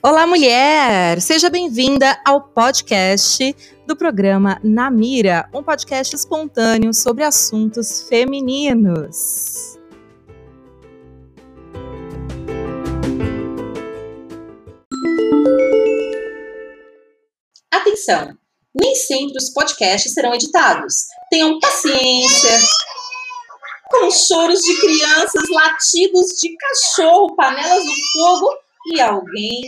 Olá, mulher! Seja bem-vinda ao podcast do programa Na Mira, um podcast espontâneo sobre assuntos femininos. Atenção! Nem sempre os podcasts serão editados. Tenham paciência. Com choros de crianças, latidos de cachorro, panelas no fogo e alguém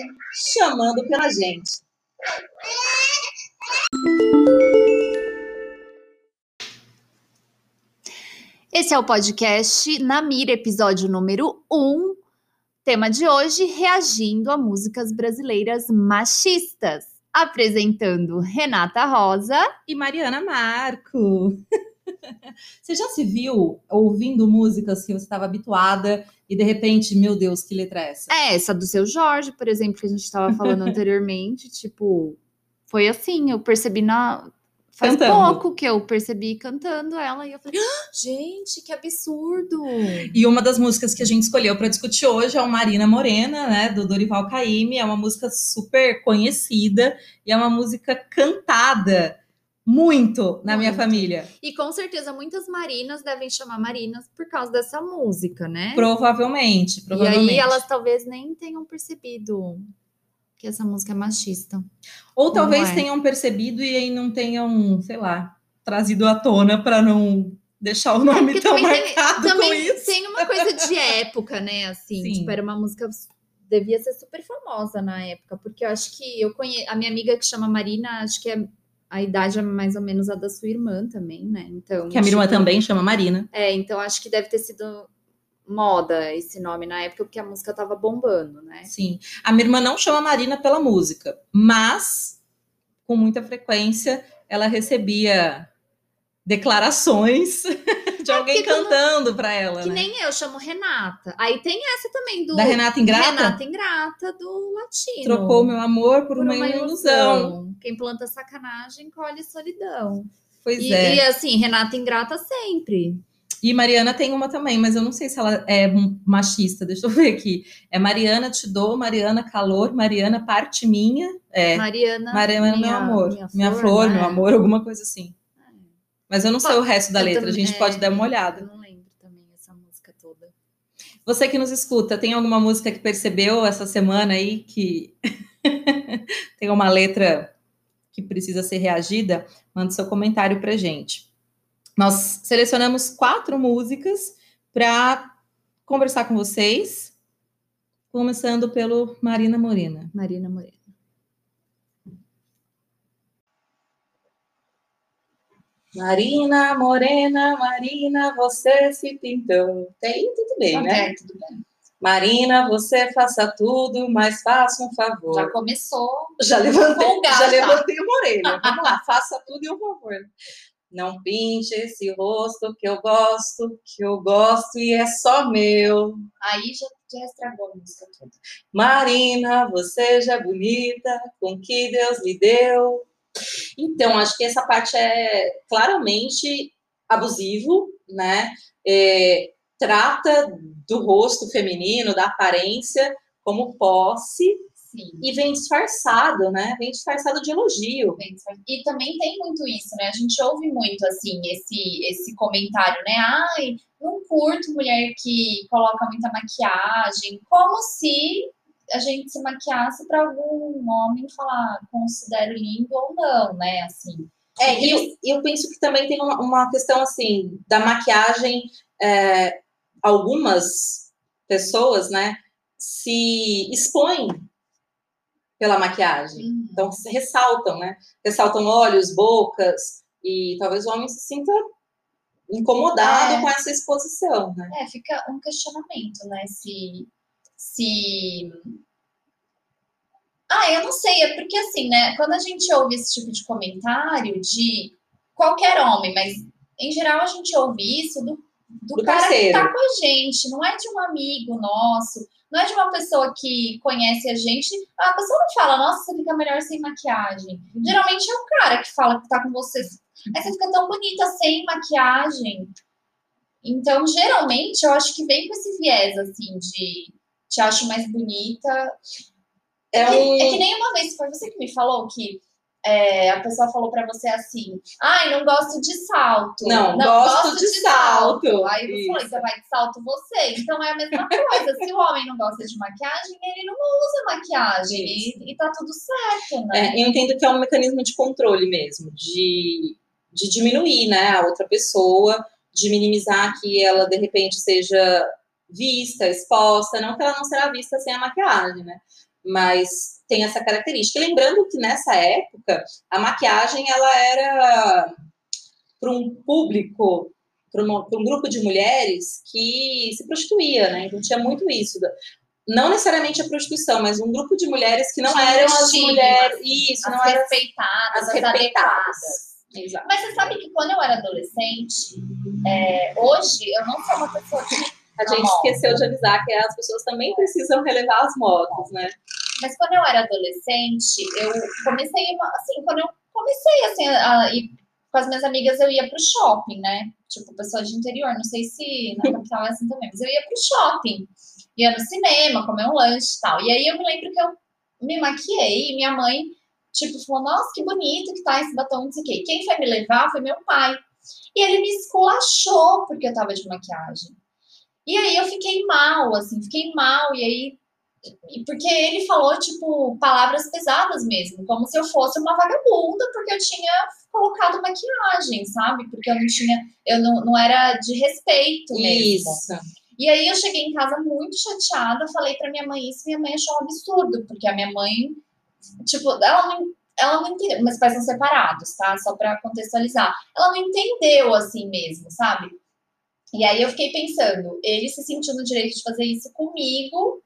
chamando pela gente. Esse é o podcast Na Mira, episódio número 1. Tema de hoje: reagindo a músicas brasileiras machistas. Apresentando Renata Rosa e Mariana Marco. Você já se viu ouvindo músicas que você estava habituada e de repente, meu Deus, que letra é essa? É, essa do seu Jorge, por exemplo, que a gente estava falando anteriormente, tipo, foi assim, eu percebi na. Faz Cantando. pouco que eu percebi cantando ela e eu falei, "Ah, gente, que absurdo! E uma das músicas que a gente escolheu para discutir hoje é o Marina Morena, né, do Dorival Caymmi. É uma música super conhecida e é uma música cantada muito na minha Muito. família. E com certeza muitas marinas devem chamar marinas por causa dessa música, né? Provavelmente, E provavelmente. aí elas talvez nem tenham percebido que essa música é machista. Ou talvez é. tenham percebido e aí não tenham, sei lá, trazido à tona para não deixar o nome Porque tão também tem- marcado com também isso. tem uma coisa de época, né? Assim, Sim. tipo, era uma música devia ser super famosa na época, porque eu acho que eu conheço a minha amiga que chama Marina, acho que é a idade é mais ou menos a da sua irmã também, né? Então, Que a minha irmã tipo, também chama Marina. É, então acho que deve ter sido moda esse nome na época porque a música tava bombando, né? Sim. A minha irmã não chama Marina pela música, mas com muita frequência ela recebia declarações de alguém quando- cantando para ela, Que né? nem eu chamo Renata. Aí tem essa também do Da Renata Ingrata? Renata Ingrata do latino. Trocou meu amor por, por uma, ilusão. Quem planta sacanagem colhe solidão. Pois E, é. e assim, Renata Ingrata sempre. E Mariana tem uma também, mas eu não sei se ela é machista. Deixa eu ver aqui. É Mariana te dou, Mariana calor, Mariana parte minha. É. Mariana. Mariana, meu amor. Minha, flor, né? meu amor, alguma coisa assim. Mas eu não sei o resto da Eu letra, a gente pode dar uma olhada. Eu não lembro também essa música toda. Você que nos escuta, tem alguma música que percebeu essa semana aí que tem uma letra que precisa ser reagida? Manda seu comentário pra gente. Nós selecionamos quatro músicas para conversar com vocês, começando pelo Marina Morena. Marina Morena. Marina, morena, Marina, você se pintou. Tem tudo bem, né? É, tudo bem. Marina, você faça tudo, mas faça um favor. Já começou. Já levantei, Empolgada. já levantei uma orelha. Vamos lá, faça tudo e um favor. Não pinte esse rosto que eu gosto, que eu gosto e é só meu. Aí já, já estragou a música toda. Marina, você já é bonita, com o que Deus lhe deu. Então, acho que essa parte é claramente abusivo, né? É, trata do rosto feminino, da aparência, como posse Sim. e vem disfarçado, né? Vem disfarçado de elogio. E também tem muito isso, né? A gente ouve muito, assim, esse, esse comentário, né? Ai, não curto mulher que coloca muita maquiagem. Como se a gente se maquiasse para algum homem falar considero lindo ou não, né? Assim. É, e eu, eu penso que também tem uma, uma questão assim da maquiagem. é, algumas pessoas, né, se expõem pela maquiagem. Uhum. Então se ressaltam, né? Ressaltam olhos, bocas e talvez o homem se sinta incomodado É. com essa exposição, né? É, fica um questionamento, né? Se. se... Ah, eu não sei, é porque assim, né? Quando a gente ouve esse tipo de comentário de qualquer homem, mas em geral a gente ouve isso do, do, Do cara parceiro. que tá com a gente, não é de um amigo nosso, não é de uma pessoa que conhece a gente. A pessoa não fala, nossa, você fica melhor sem maquiagem. Geralmente é o cara que fala que tá com você. Aí você fica tão bonita sem maquiagem. Então, geralmente, eu acho que vem com esse viés, assim, de te acho mais bonita. É, que, um... é que nem uma vez, foi você que me falou que é, a pessoa falou pra você assim, ai, não gosto de salto. Não, gosto de salto. Aí você falou, você vai de salto você. Então é a mesma coisa. Se o homem não gosta de maquiagem, ele não usa maquiagem. E, e tá tudo certo, né? É, eu entendo que é um mecanismo de controle mesmo, de, de diminuir né, a outra pessoa, de minimizar que ela, de repente, seja vista, exposta, não que ela não será vista sem a maquiagem, né? Mas tem essa característica. Lembrando que nessa época, a maquiagem, ela era para um público, para um grupo de mulheres que se prostituía, né? Então tinha muito isso. Não necessariamente a prostituição, mas um grupo de mulheres que não Tinha eram as mulheres. Isso, as não eram respeitadas, as as, respeitadas. Exato. Mas você sabe que quando eu era adolescente, é, hoje eu não sou uma pessoa que. A gente Tá bom. esqueceu de avisar que as pessoas também precisam relevar as motos, né? Mas quando eu era adolescente, eu comecei, assim, quando eu comecei, assim, a ir com as minhas amigas, eu ia pro shopping, né? Tipo, pessoa de interior, não sei se na capital é assim também, mas eu ia pro shopping. Ia no cinema, comer um lanche e tal. E aí eu me lembro que eu me maquiei e minha mãe, tipo, falou, nossa, que bonito que tá esse batom, não sei o quê. Quem foi me levar foi meu pai. E ele me esculachou porque eu tava de maquiagem. E aí eu fiquei mal, assim, fiquei mal. E aí porque ele falou, tipo, palavras pesadas mesmo, como se eu fosse uma vagabunda, porque eu tinha colocado maquiagem, sabe? Porque eu não tinha, eu não, não era de respeito mesmo. Isso. E aí eu cheguei em casa muito chateada, falei pra minha mãe isso, minha mãe achou um absurdo, porque a minha mãe, tipo, ela não, ela não entendeu, meus pais são separados, tá? Só pra contextualizar. Ela não entendeu assim mesmo, sabe? E aí eu fiquei pensando, ele se sentiu no direito de fazer isso comigo,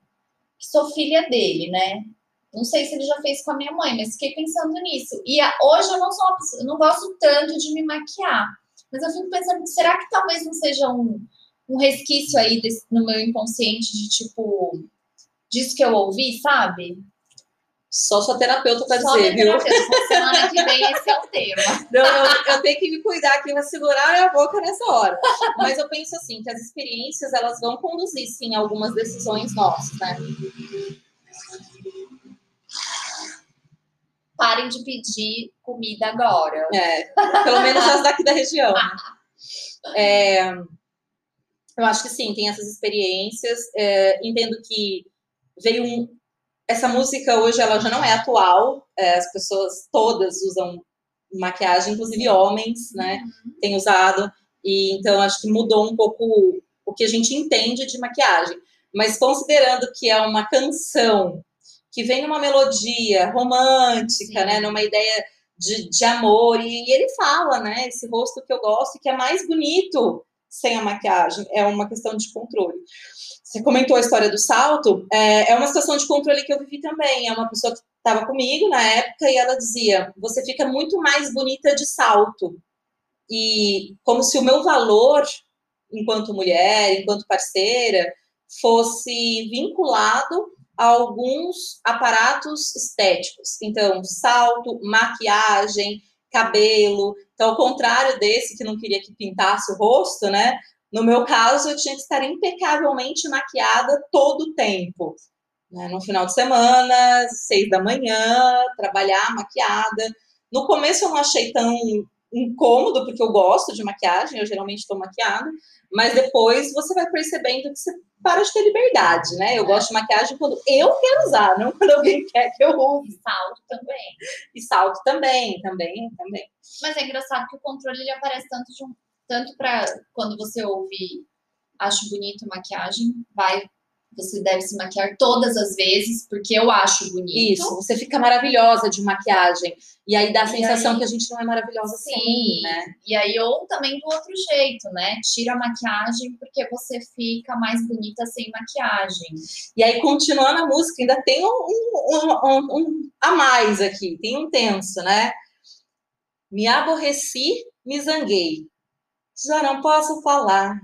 que sou filha dele, né? Não sei se ele já fez com a minha mãe, mas fiquei pensando nisso. E a- hoje eu não sou não gosto tanto de me maquiar. Mas eu fico pensando, será que talvez não seja um, um resquício aí desse- no meu inconsciente de tipo disso que eu ouvi, sabe? Só sua terapeuta pra Só dizer, viu? Semana que vem esse é o tema. Não, eu, eu tenho que me cuidar aqui, vou segurar a boca nessa hora. Mas eu penso assim, que as experiências, elas vão conduzir, sim, algumas decisões nossas, né? Parem de pedir comida agora. É, pelo menos as daqui da região. né? É, eu acho que sim, tem essas experiências. É, entendo que veio um. Essa música hoje ela já não é atual. é, as pessoas todas usam maquiagem, inclusive homens, né? Têm usado. E então acho que mudou um pouco o que a gente entende de maquiagem. Mas considerando que é uma canção que vem numa melodia romântica, Sim. né? Numa ideia de, de amor. E, e ele fala, né? Esse rosto que eu gosto, que é mais bonito sem a maquiagem. É uma questão de controle. Você comentou a história do salto. É, é uma situação de controle que eu vivi também. É uma pessoa que estava comigo na época e ela dizia: Você fica muito mais bonita de salto. E como se o meu valor enquanto mulher, enquanto parceira, fosse vinculado a alguns aparatos estéticos. Então, salto, maquiagem, cabelo. Então, ao contrário desse que não queria que pintasse o rosto, né? No meu caso, eu tinha que estar impecavelmente maquiada todo o tempo. Né? No final de semana, seis da manhã, trabalhar maquiada. No começo eu não achei tão incômodo, porque eu gosto de maquiagem, eu geralmente estou maquiada, mas depois você vai percebendo que você para de ter liberdade, né? Eu gosto de maquiagem quando eu quero usar, não quando alguém quer que eu use. E salto também. E salto também, também, também. Mas é engraçado que o controle ele aparece tanto de um, tanto para quando você ouve acho bonito maquiagem, vai você deve se maquiar todas as vezes porque eu acho bonito. Isso, você fica maravilhosa de maquiagem. E aí dá a E sensação aí- que a gente não é maravilhosa assim, Sim. né? E aí ou também do outro jeito, né? Tira a maquiagem porque você fica mais bonita sem maquiagem. E aí, continuando a música, ainda tem um, um, um, um a mais aqui, tem um tenso, né? Me aborreci, me zanguei. Já não posso falar.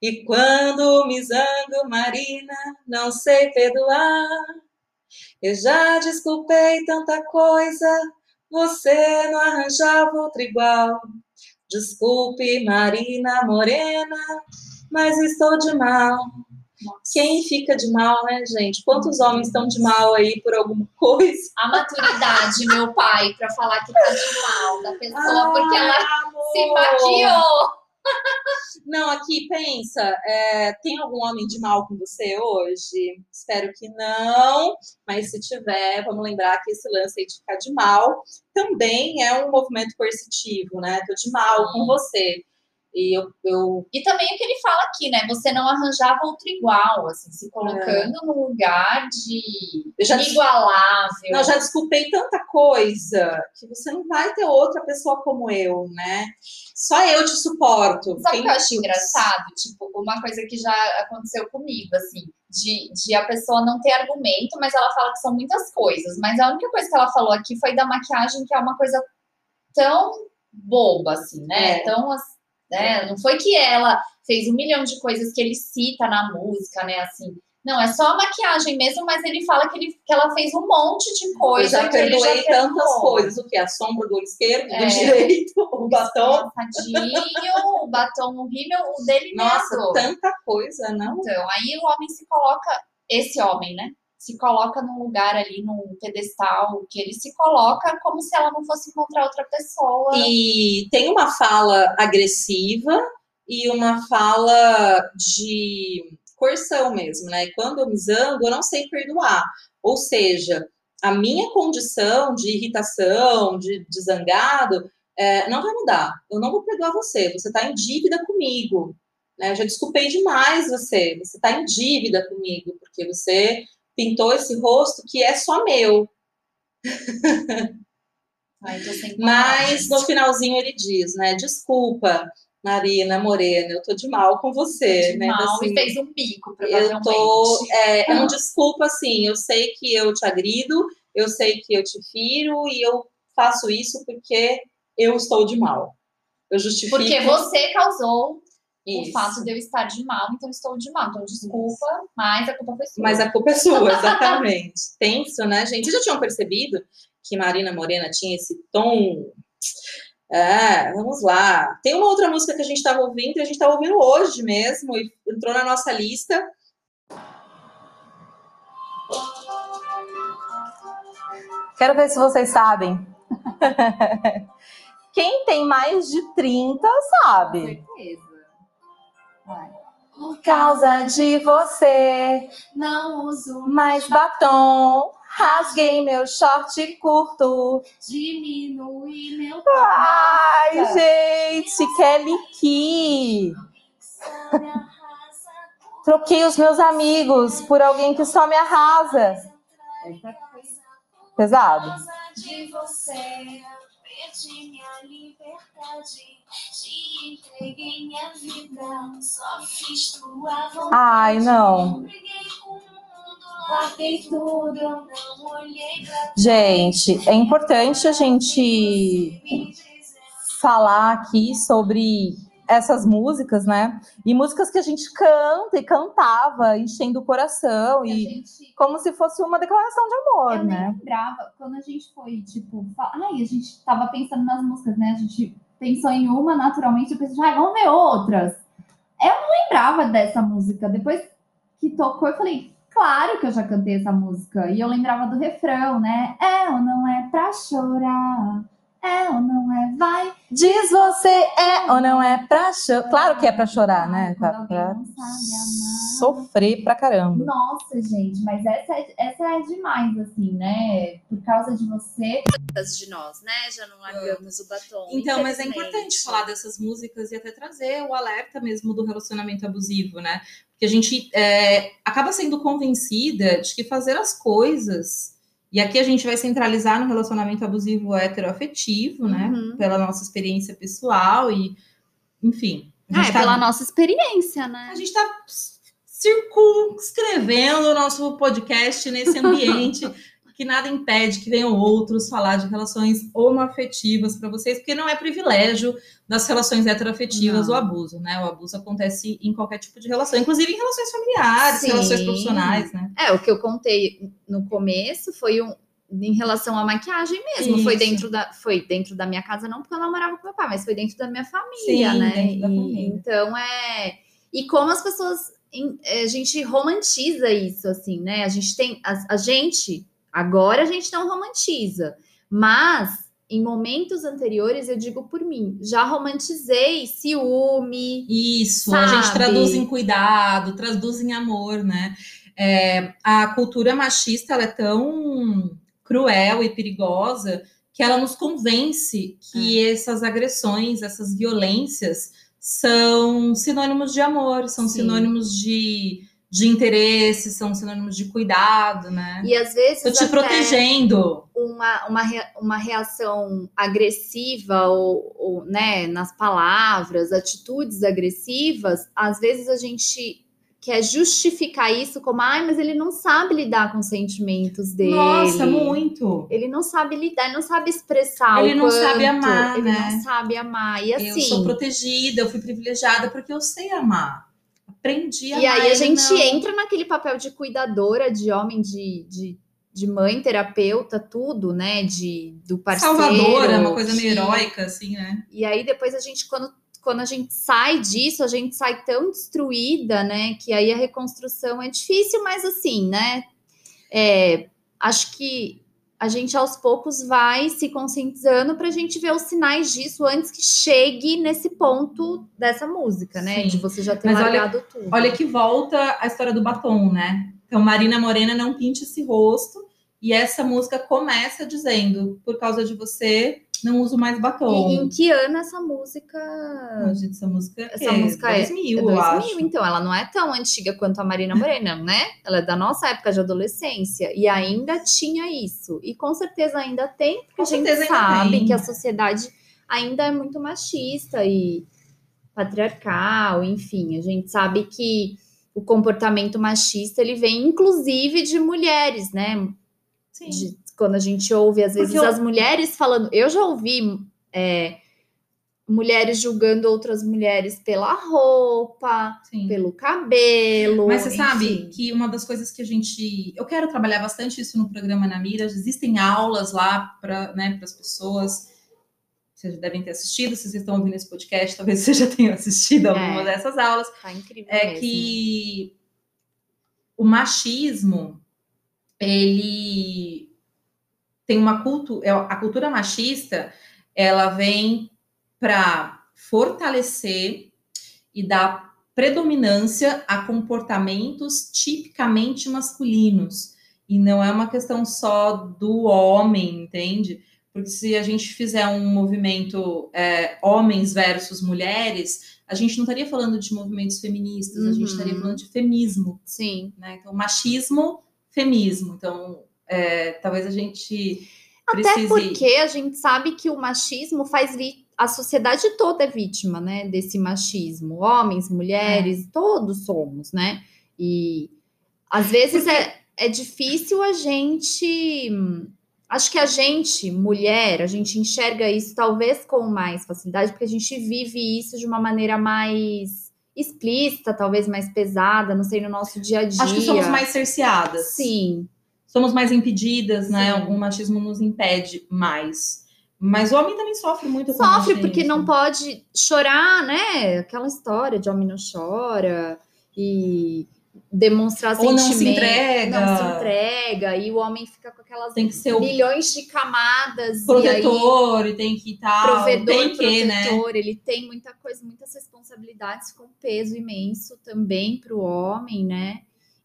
E quando me zango, Marina, não sei perdoar. Eu já desculpei tanta coisa, você não arranjava outra igual. Desculpe, Marina Morena, mas estou de mal. Quem fica de mal, né, gente? Quantos homens estão de mal aí por alguma coisa? A maturidade, meu pai, pra falar que tá de mal da pessoa, porque ela amor. se maquiou. Não, aqui, pensa, é, tem algum homem de mal com você hoje? Espero que não, mas se tiver, vamos lembrar que esse lance aí de ficar de mal também é um movimento coercitivo, né? Tô de mal com você. E eu, eu E também o que ele fala aqui, né? Você não arranjava outro igual, assim, se colocando num lugar de Eu já- inigualável. Não, já desculpei tanta coisa que você não vai ter outra pessoa como eu, né? Só eu te suporto. Sabe o que eu acho engraçado? Tipo, uma coisa que já aconteceu comigo, assim, de, de a pessoa não ter argumento, mas ela fala que são muitas coisas. Mas a única coisa que ela falou aqui foi da maquiagem, que é uma coisa tão boba, assim, né? É. Tão, as- né? Não foi que ela fez um milhão de coisas que ele cita na música, né? Assim. Não, é só a maquiagem mesmo, mas ele fala que, ele, que ela fez um monte de Eu coisa. ele já perdoei tantas perdoou. coisas. O que? A sombra do olho esquerdo, do É. direito, o batom. Passadinho, o batom horrível, o dele Nossa, mesmo. tanta coisa, não? Então, aí o homem se coloca, esse homem, né? Se coloca num lugar ali, num pedestal, que ele se coloca como se ela não fosse encontrar outra pessoa. E tem uma fala agressiva e uma fala de coerção mesmo, né? E quando eu me zango, eu não sei perdoar. Ou seja, a minha condição de irritação, de, de zangado, é, não vai mudar. Eu não vou perdoar você. Você está em dívida comigo. Né? Eu já desculpei demais você. Você está em dívida comigo, porque você pintou esse rosto que é só meu. Ai, Mas no finalzinho ele diz, né? Desculpa, Marina Morena, eu tô de mal com você, De né? mal, Assim, e fez um bico, eu tô. É, é um desculpa, assim. Eu sei que eu te agrido, eu sei que eu te firo e eu faço isso porque eu estou de mal. Eu justifico Porque você causou isso. o fato de eu estar de mal, então estou de mal. Então, desculpa, mas a culpa foi sua. Mas a culpa é sua, exatamente. Tenso, né, gente? Vocês já tinham percebido que Marina Morena tinha esse tom? É, vamos lá. Tem uma outra música que a gente estava ouvindo, e a gente estava ouvindo hoje mesmo, e entrou na nossa lista. Quero ver se vocês sabem. Quem tem mais de 30 sabe. certeza. Por causa de você, Não uso, mais batom. Rasguei meu short curto. diminui meu Ai, gente, Kelly Key. Troquei os meus amigos por alguém que só me arrasa. Pesado? de você. Perdi minha liberdade, entreguei minha vida, só fiz tua vontade. Ai, não. Gente, é importante a gente falar aqui sobre essas músicas, né? E músicas que a gente canta e cantava, enchendo o coração, E e gente como se fosse uma declaração de amor, Eu nem né? lembrava, quando a gente foi, tipo, fa- ai, a gente tava pensando nas músicas, né? A gente pensou em uma naturalmente, eu pensei, ai, vamos ver outras. Eu não lembrava dessa música. Depois que tocou, eu falei, claro que eu já cantei essa música. E eu lembrava do refrão, né? É ou não é pra chorar? É ou não é? Vai. Diz você é ou não é pra chorar? Claro que é pra chorar, né? Quando Pra, pra sofrer pra caramba. Nossa, gente, mas essa é, essa é demais, assim, né? Por causa de você. de nós, né? Já não largamos o batom. Então, mas é importante falar dessas músicas e até trazer o alerta mesmo do relacionamento abusivo, né? Porque a gente é, acaba sendo convencida de que fazer as coisas. E aqui a gente vai centralizar no relacionamento abusivo heteroafetivo, né? Uhum. Pela nossa experiência pessoal e, enfim. Ah, é tá- pela nossa experiência, né? a gente está circunscrevendo o nosso podcast nesse ambiente que nada impede que venham outros falar de relações homoafetivas para vocês, porque não é privilégio das relações heteroafetivas Não. o abuso, né? O abuso acontece em qualquer tipo de relação, inclusive em relações familiares, Sim. relações profissionais, né? É, o que eu contei no começo foi um, em relação à maquiagem mesmo. Foi dentro, da, foi dentro da minha casa, não porque eu não morava com meu pai, mas foi dentro da minha família, Sim, né? dentro da E- família. Então é. E como as pessoas em- a gente romantiza isso, assim, né? A gente tem. A, a gente, agora a gente não romantiza, mas em momentos anteriores, eu digo por mim, já romantizei ciúme. Isso, a gente Sabe? traduz em cuidado, traduz em amor, né? É, a cultura machista é tão cruel e perigosa que ela nos convence que essas agressões, essas violências são sinônimos de amor, são Sim. sinônimos de, de interesse, são sinônimos de cuidado, né? E às vezes. Tô te protegendo. uma, uma, uma reação agressiva ou, ou, né, nas palavras, atitudes agressivas, às vezes a gente quer justificar isso como, ai, mas ele não sabe lidar com os sentimentos dele. Nossa, muito. Ele não sabe lidar, ele não sabe expressar. Ele não sabe quanto, amar, Ele né? não sabe amar. E Eu sou assim. protegida, eu fui privilegiada porque eu sei amar. Aprendi a E aí a gente não. entra naquele papel de cuidadora, de homem, de, de, de mãe, terapeuta, tudo, né? De, do parceiro. Salvadora, uma coisa meio que- heróica, assim, né? E aí depois a gente, quando, quando a gente sai disso, a gente sai tão destruída, né? Que aí a reconstrução é difícil, mas assim, né? é, acho que a gente aos poucos vai se conscientizando para a gente ver os sinais disso antes que chegue nesse ponto dessa música, né? Sim. De você já ter Mas olha- tudo. Olha que volta a história do batom, né? Então, Marina Morena não pinte esse rosto. E essa música começa dizendo: por causa de você, não uso mais batom. E em que ano essa música Não, gente, essa música é, Essa música é- 2000, É eu 2000, acho. então ela não é tão antiga quanto a Marina Morena, né? Ela é da nossa época de adolescência e ainda tinha isso. E com certeza ainda tem, porque Com a gente sabe que a sociedade ainda é muito machista e patriarcal, enfim, a gente sabe que o comportamento machista ele vem inclusive de mulheres, né? Sim. de- quando a gente ouve, às vezes, Porque eu- as mulheres falando. Eu já ouvi é, mulheres julgando outras mulheres pela roupa, sim. pelo cabelo. Mas você sabe enfim. que uma das coisas que a gente. Eu quero trabalhar bastante isso no programa na Mira. Existem aulas lá para né, as pessoas. Vocês já devem ter assistido, se vocês estão ouvindo esse podcast, talvez vocês já tenham assistido alguma É. dessas aulas. Tá incrível É mesmo. que o machismo, ele tem uma cultura. A cultura machista, ela vem para fortalecer e dar predominância a comportamentos tipicamente masculinos. E não é uma questão só do homem, entende? Porque se a gente fizer um movimento é, homens versus mulheres, a gente não estaria falando de movimentos feministas, a gente Uhum. estaria falando de feminismo, Sim. né? Então, machismo, femismo. Então, é, talvez a gente Até precise... porque a gente sabe que o machismo faz vi... a sociedade toda é vítima, né, desse machismo. Homens, mulheres, todos somos, né? E às vezes é, é difícil a gente. Acho que a gente, mulher, a gente enxerga isso talvez com mais facilidade, porque a gente vive isso de uma maneira mais explícita, talvez mais pesada, não sei, no nosso dia a dia. Acho que somos mais cerceadas. Sim, Somos mais impedidas, né? Sim. O machismo nos impede mais. Mas o homem também sofre muito com Sofre porque não pode chorar, né? Aquela história de homem não chora e demonstrar Ou não se entrega. não se entrega e o homem fica com aquelas Tem que ser milhões de camadas e aí protetor e tem que estar. provedor, tem que, né? protetor, ele tem muita coisa, muitas responsabilidades com peso imenso também para o homem, né?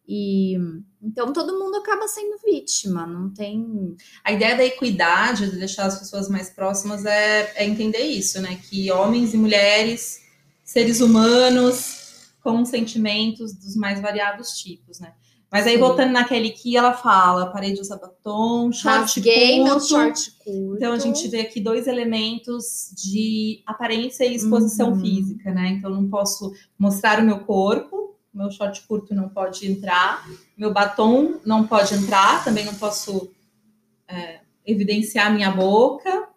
E então todo mundo acaba sendo vítima, não tem A ideia da equidade, de deixar as pessoas mais próximas, é, é entender isso, né? Que homens e mulheres, seres humanos, com sentimentos dos mais variados tipos, né? Mas aí, Sim. voltando naquele que ela fala, parei de usar batom, short rasguei curto. short curto. Então a gente vê aqui dois elementos de aparência e exposição Uhum. física, né? Então não posso mostrar o meu corpo, meu short curto não pode entrar, meu batom não pode entrar, também não posso é, evidenciar minha boca.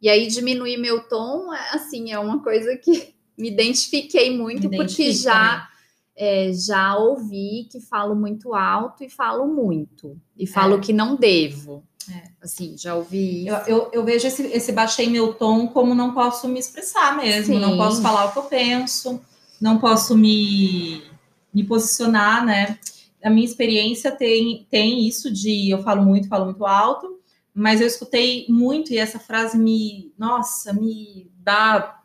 E aí diminuir meu tom, é, assim, é uma coisa que me identifiquei muito, Me porque já, é, já ouvi que falo muito alto e falo muito. E falo É. que não devo. É. Assim, já ouvi Eu, isso. eu, eu vejo esse, esse baixei meu tom como não posso me expressar mesmo, não Sim. posso falar o que eu penso, não posso me, me posicionar, né? A minha experiência tem, tem isso de eu falo muito, falo muito alto, mas eu escutei muito e essa frase me, nossa, me dá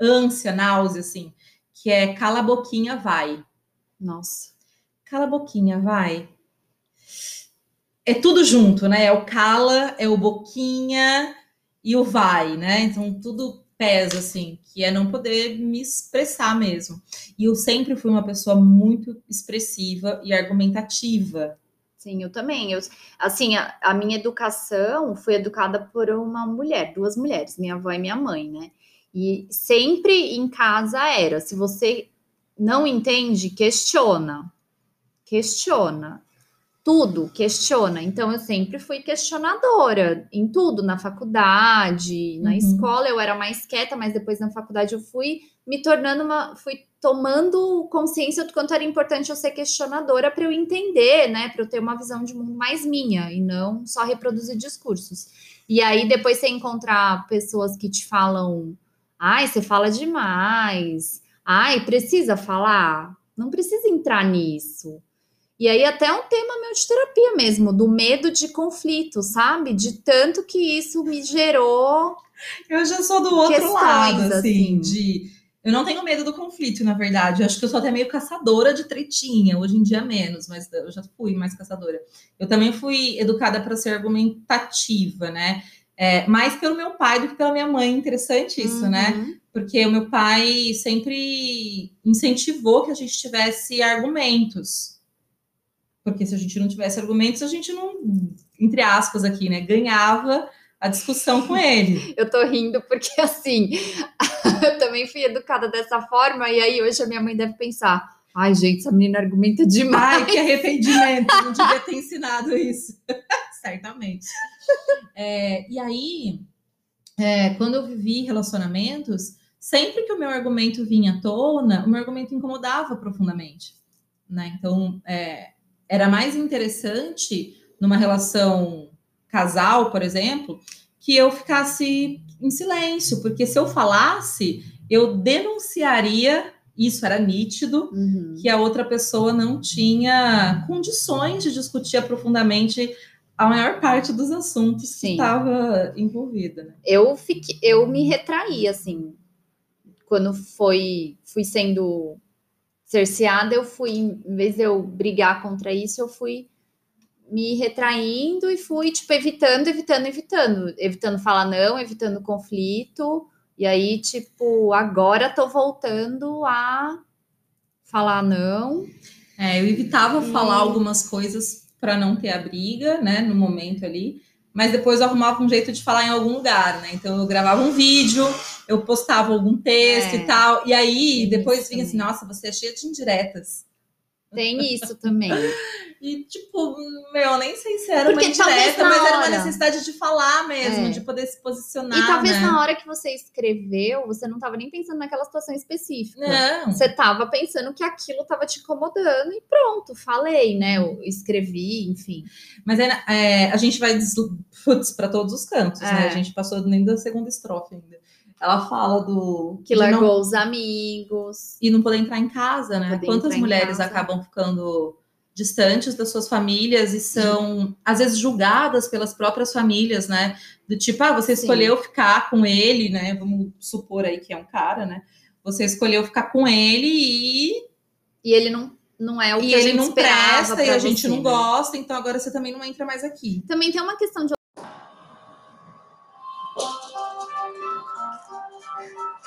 ânsia, náusea, assim, que é cala a boquinha, vai. Nossa. Cala a boquinha, vai. É tudo junto, né? É o cala, é o boquinha e o vai, né? Então tudo pesa, assim, que é não poder me expressar mesmo. E eu sempre fui uma pessoa muito expressiva e argumentativa. Sim, eu também. Eu, assim, a, a minha educação foi educada por uma mulher, duas mulheres, minha avó e minha mãe, né? E sempre em casa era: se você não entende, questiona. Questiona. Tudo, questiona. Então, eu sempre fui questionadora em tudo, na faculdade, na Uhum. escola eu era mais quieta, mas depois na faculdade eu fui me tornando uma. fui tomando consciência do quanto era importante eu ser questionadora para eu entender, né? Para eu ter uma visão de mundo mais minha e não só reproduzir discursos. E aí, depois você encontrar pessoas que te falam. Ai, você fala demais. Ai, precisa falar? Não precisa entrar nisso. E aí, até um tema meu de terapia mesmo, do medo de conflito, sabe? De tanto que isso me gerou. Eu já sou do outro Questões, lado, assim, assim. de. Eu não tenho medo do conflito, na verdade. Eu acho que eu sou até meio caçadora de tretinha. Hoje em dia, menos, mas eu já fui mais caçadora. Eu também fui educada para ser argumentativa, né? É, mais pelo meu pai do que pela minha mãe. Interessante isso, né? Uhum. Porque o meu pai sempre incentivou que a gente tivesse argumentos. Porque se a gente não tivesse argumentos, a gente não, entre aspas aqui, né, ganhava a discussão com ele. Eu tô rindo porque, assim, eu também fui educada dessa forma, e aí hoje a minha mãe deve pensar: ai, gente, essa menina argumenta demais. Ai, que arrependimento, não devia ter ensinado isso. Certamente. É, e aí, é, quando eu vivi relacionamentos, sempre que o meu argumento vinha à tona, o meu argumento incomodava profundamente. Né? Então, é, era mais interessante numa relação casal, por exemplo, que eu ficasse em silêncio, porque se eu falasse, eu denunciaria, isso era nítido, Uhum. que a outra pessoa não tinha condições de discutir profundamente a maior parte dos assuntos Sim. que estava envolvida. Né? Eu, fiquei, eu me retraí, assim, quando foi, fui sendo cerceada, eu fui, em vez de eu brigar contra isso, eu fui me retraindo e fui, tipo, evitando, evitando, evitando. Evitando falar não, evitando conflito. E aí, tipo, agora tô voltando a falar não. É, eu evitava Hum. falar algumas coisas para não ter a briga, né, no momento ali, mas depois eu arrumava um jeito de falar em algum lugar, né? Então eu gravava um vídeo, eu postava algum texto É. e tal, e aí depois vinha assim, nossa, você é cheia de indiretas. Tem isso também. E, tipo, meu, nem sei se era Porque uma talvez indireta, mas era uma hora- necessidade de falar mesmo, É. de poder se posicionar. E talvez né? na hora que você escreveu, você não tava nem pensando naquela situação específica. Não. Você tava pensando que aquilo tava te incomodando e pronto, falei, né? Eu escrevi, enfim. Mas é, é, a gente vai para todos os cantos, né? É. A gente passou nem da segunda estrofe ainda. Ela fala do Que de não- largou os amigos. e não poder entrar em casa, né? Quantas mulheres acabam ficando distantes das suas famílias e são às vezes julgadas pelas próprias famílias, né? Do tipo, ah, você Sim. escolheu ficar com ele, né? Vamos supor aí que é um cara, né? Você escolheu ficar com ele e, E ele não, não é o que e a ele não presta e a gente você, não né? gosta, então agora você também não entra mais aqui. Também tem uma questão de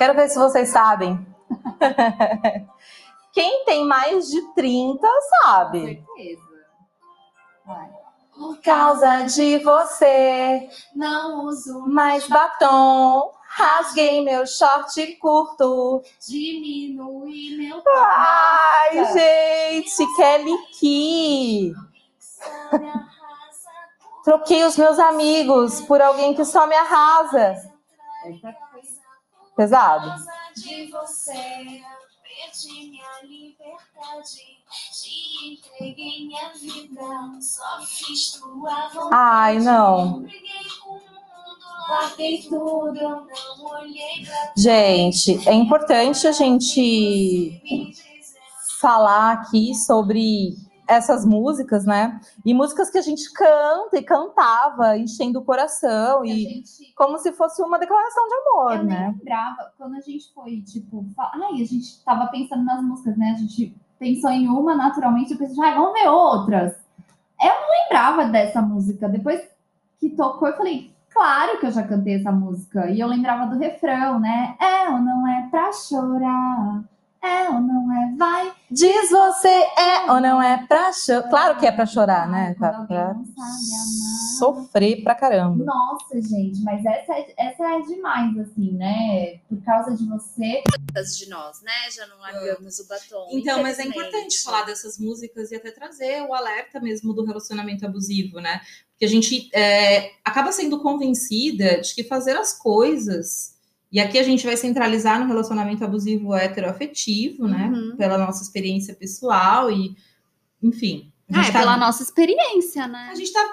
Quero ver se vocês sabem. Quem tem mais de 30 sabe. certeza. Por causa de você, Não uso mais batom. Rasguei meu short curto. diminui meu Ai, gente, Kelly arrasa Troquei os meus amigos por alguém que só me arrasa. Pesado? Perdi minha liberdade, te entreguei minha vida, só fiz tua vontade. Ai, não. Briguei com o mundo, larguei tudo, não olhei pra Gente, é importante a gente falar aqui sobre essas músicas, né? E músicas que a gente canta e cantava, enchendo o coração, E e gente como se fosse uma declaração de amor, Eu né? nem lembrava, quando a gente foi, tipo, fa- ai, a gente tava pensando nas músicas, né? A gente pensou em uma naturalmente, eu pensei, ai, vamos ver outras. Eu não lembrava dessa música. Depois que tocou, eu falei, claro que eu já cantei essa música. E eu lembrava do refrão, né? É ou não é pra chorar? É ou não é? Vai. Diz você é ou não é pra chorar? Claro que é pra chorar, né? Pra, pra não sabe amar. sofrer pra caramba. Nossa, gente, mas essa é, essa é demais, assim, né? Por causa de você. de nós, né? Já não largamos o batom. Então, mas é importante falar dessas músicas e até trazer o alerta mesmo do relacionamento abusivo, né? Porque a gente é, acaba sendo convencida de que fazer as coisas. E aqui a gente vai centralizar no relacionamento abusivo heteroafetivo, né? Uhum. Pela nossa experiência pessoal e, enfim. Ah, é tá- pela nossa experiência, né? a gente está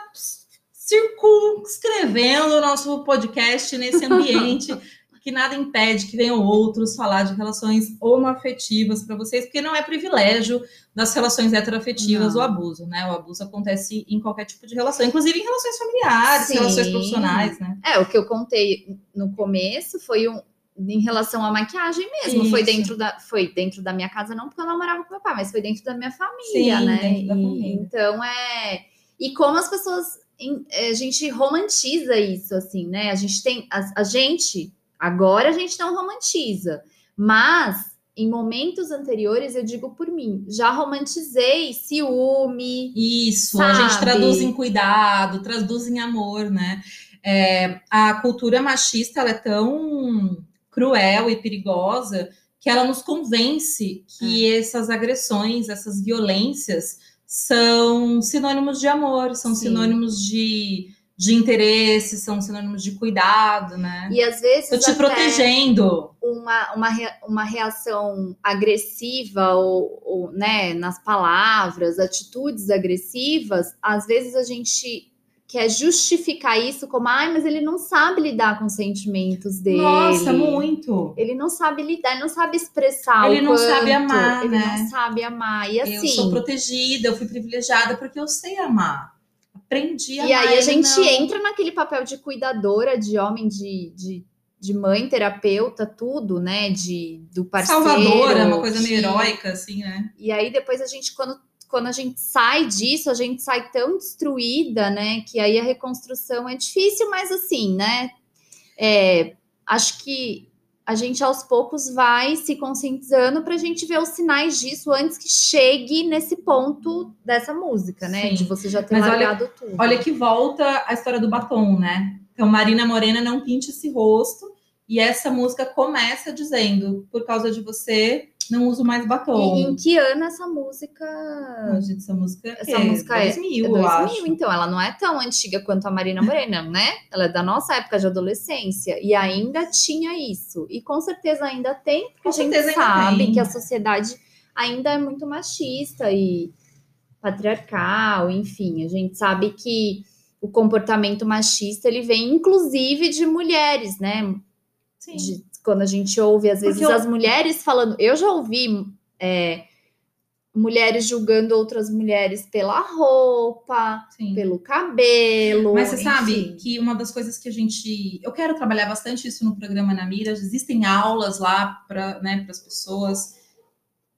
circunscrevendo o nosso podcast nesse ambiente que nada impede que venham outros falar de relações homoafetivas para vocês, porque não é privilégio das relações heteroafetivas Não. o abuso, né? O abuso acontece em qualquer tipo de relação, inclusive em relações familiares, Sim. relações profissionais, né? É, o que eu contei no começo foi um, em relação à maquiagem mesmo. Foi dentro, da, foi dentro da minha casa, não porque eu namorava com meu pai, mas foi dentro da minha família, Sim, né? dentro da E- família. Então é. E como as pessoas. em- A gente romantiza isso, assim, né? A gente tem. A, a gente. Agora a gente não romantiza. Mas. Em momentos anteriores, eu digo por mim, já romantizei ciúme, Isso, a gente Sabe? traduz em cuidado, traduz em amor, né? É, a cultura machista é tão cruel e perigosa que ela nos convence que essas agressões, essas violências são sinônimos de amor, são Sim. sinônimos de, de interesse, são sinônimos de cuidado, né? e às vezes. Tô te protegendo. uma, uma, uma reação agressiva ou, ou, né, nas palavras, atitudes agressivas, às vezes a gente quer justificar isso como, ai, mas ele não sabe lidar com os sentimentos dele. Nossa, muito. Ele não sabe lidar, ele não sabe expressar. Ele o não sabe quanto, amar, Ele né? não sabe amar. E Eu sou assim. protegida, eu fui privilegiada porque eu sei amar. Aprendi a E aí a gente não. entra naquele papel de cuidadora, de homem, de, de, de mãe, terapeuta, tudo, né? De, do parceiro. Salvadora, uma coisa meio de- heróica, assim, né? E aí depois a gente, quando, quando a gente sai disso, a gente sai tão destruída, né? Que aí a reconstrução é difícil, mas assim, né? é, acho que a gente aos poucos vai se conscientizando para a gente ver os sinais disso antes que chegue nesse ponto dessa música, né? Sim. De você já ter Mas olha- largado tudo. Olha que volta a história do batom, né? Então, Marina Morena não pinte esse rosto. E essa música começa dizendo: por causa de você, não uso mais batom. E em que ano essa música Não, gente, essa música é, Essa música é- 2000, É eu 2000, acho. então ela não é tão antiga quanto a Marina Morena, né? Ela é da nossa época de adolescência e ainda tinha isso. E com certeza ainda tem, porque Com a gente sabe tem. que a sociedade ainda é muito machista e patriarcal, enfim, a gente sabe que o comportamento machista ele vem inclusive de mulheres, né? Sim. de- quando a gente ouve, às vezes, Porque eu- as mulheres falando. Eu já ouvi é, mulheres julgando outras mulheres pela roupa, sim. pelo cabelo. Mas você sabe enfim. que uma das coisas que a gente. Eu quero trabalhar bastante isso no programa Na Mira. Existem aulas lá para né, as pessoas.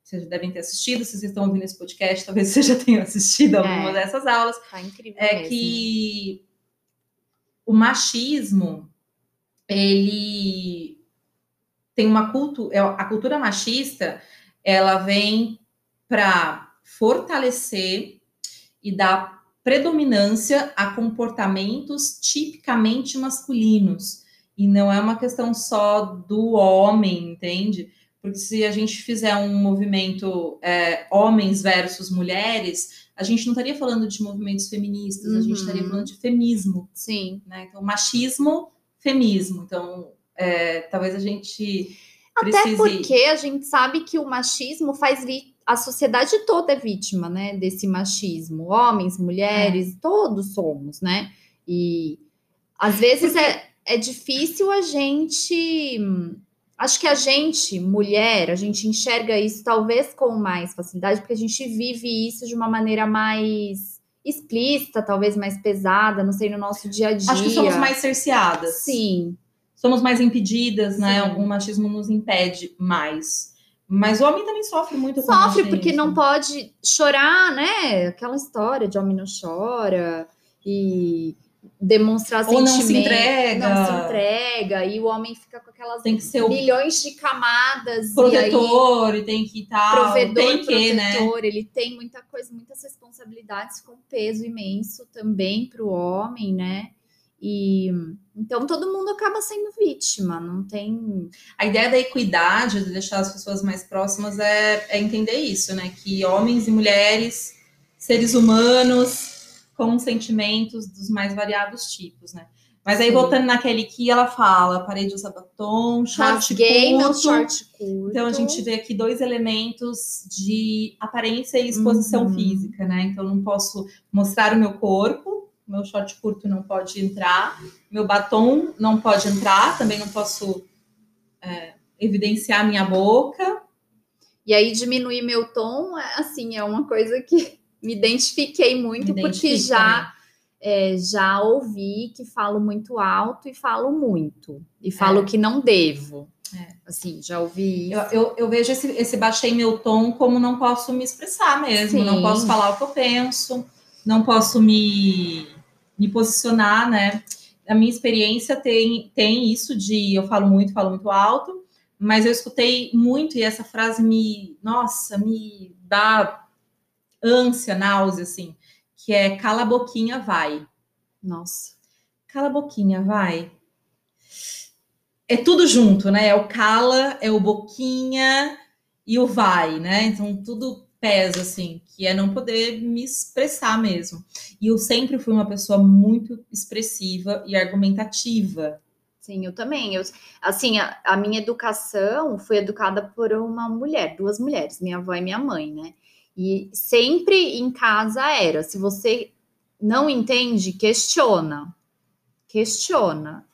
Vocês já devem ter assistido. Se vocês estão ouvindo esse podcast, talvez vocês já tenham assistido alguma É. dessas aulas. Tá incrível É mesmo. que o machismo ele tem uma cultura. A cultura machista ela vem para fortalecer e dar predominância a comportamentos tipicamente masculinos. E não é uma questão só do homem, entende? Porque se a gente fizer um movimento é, homens versus mulheres, a gente não estaria falando de movimentos feministas, a gente Uhum. estaria falando de feminismo, Sim. né? Então, machismo, feminismo. Então, é, talvez a gente Até precise... porque a gente sabe que o machismo faz vi a sociedade toda é vítima, né, desse machismo. Homens, mulheres, todos somos, né? E às vezes é, é difícil a gente Acho que a gente, mulher, a gente enxerga isso talvez com mais facilidade, porque a gente vive isso de uma maneira mais explícita, talvez mais pesada, não sei, no nosso dia a dia. Acho que somos mais cerceadas. Sim, Somos mais impedidas, né? Sim. O machismo nos impede mais. Mas o homem também sofre muito com sofre porque não pode chorar, né? Aquela história de homem não chora e demonstrar Ou não se entrega. não se entrega e o homem fica com aquelas Tem que ser milhões de camadas e aí protetor e tem que estar. provedor, tem que, né? protetor, ele tem muita coisa, muitas responsabilidades com peso imenso também para o homem, né? E então todo mundo acaba sendo vítima, não tem. A ideia da equidade, de deixar as pessoas mais próximas, é, é entender isso, né? Que homens e mulheres, seres humanos, com sentimentos dos mais variados tipos, né? Mas aí, Sim. voltando naquele que ela fala, parei de usar batom, short meu curto. short curto. Então, a gente vê aqui dois elementos de aparência e exposição Uhum. física, né? Então, eu não posso mostrar o meu corpo, meu short curto não pode entrar, meu batom não pode entrar, também não posso é, evidenciar minha boca. E aí diminuir meu tom, é, assim, é uma coisa que me identifiquei muito, Me porque já, é, já ouvi que falo muito alto e falo muito. E falo É. que não devo. É. Assim, já ouvi Eu, isso. eu, eu vejo esse, esse baixei meu tom como não posso me expressar mesmo, não Sim. posso falar o que eu penso, não posso me, me posicionar, né? A minha experiência tem, tem isso de eu falo muito, falo muito alto, mas eu escutei muito e essa frase me, nossa, me dá ânsia, náusea, assim, que é cala a boquinha, vai. Nossa. Cala a boquinha, vai. É tudo junto, né? É o cala, é o boquinha e o vai, né? Então tudo pesa, assim, que é não poder me expressar mesmo. E eu sempre fui uma pessoa muito expressiva e argumentativa. Sim, eu também. Eu, assim, a, a minha educação foi educada por uma mulher, duas mulheres, minha avó e minha mãe, né? E sempre em casa era: se você não entende, questiona. Questiona.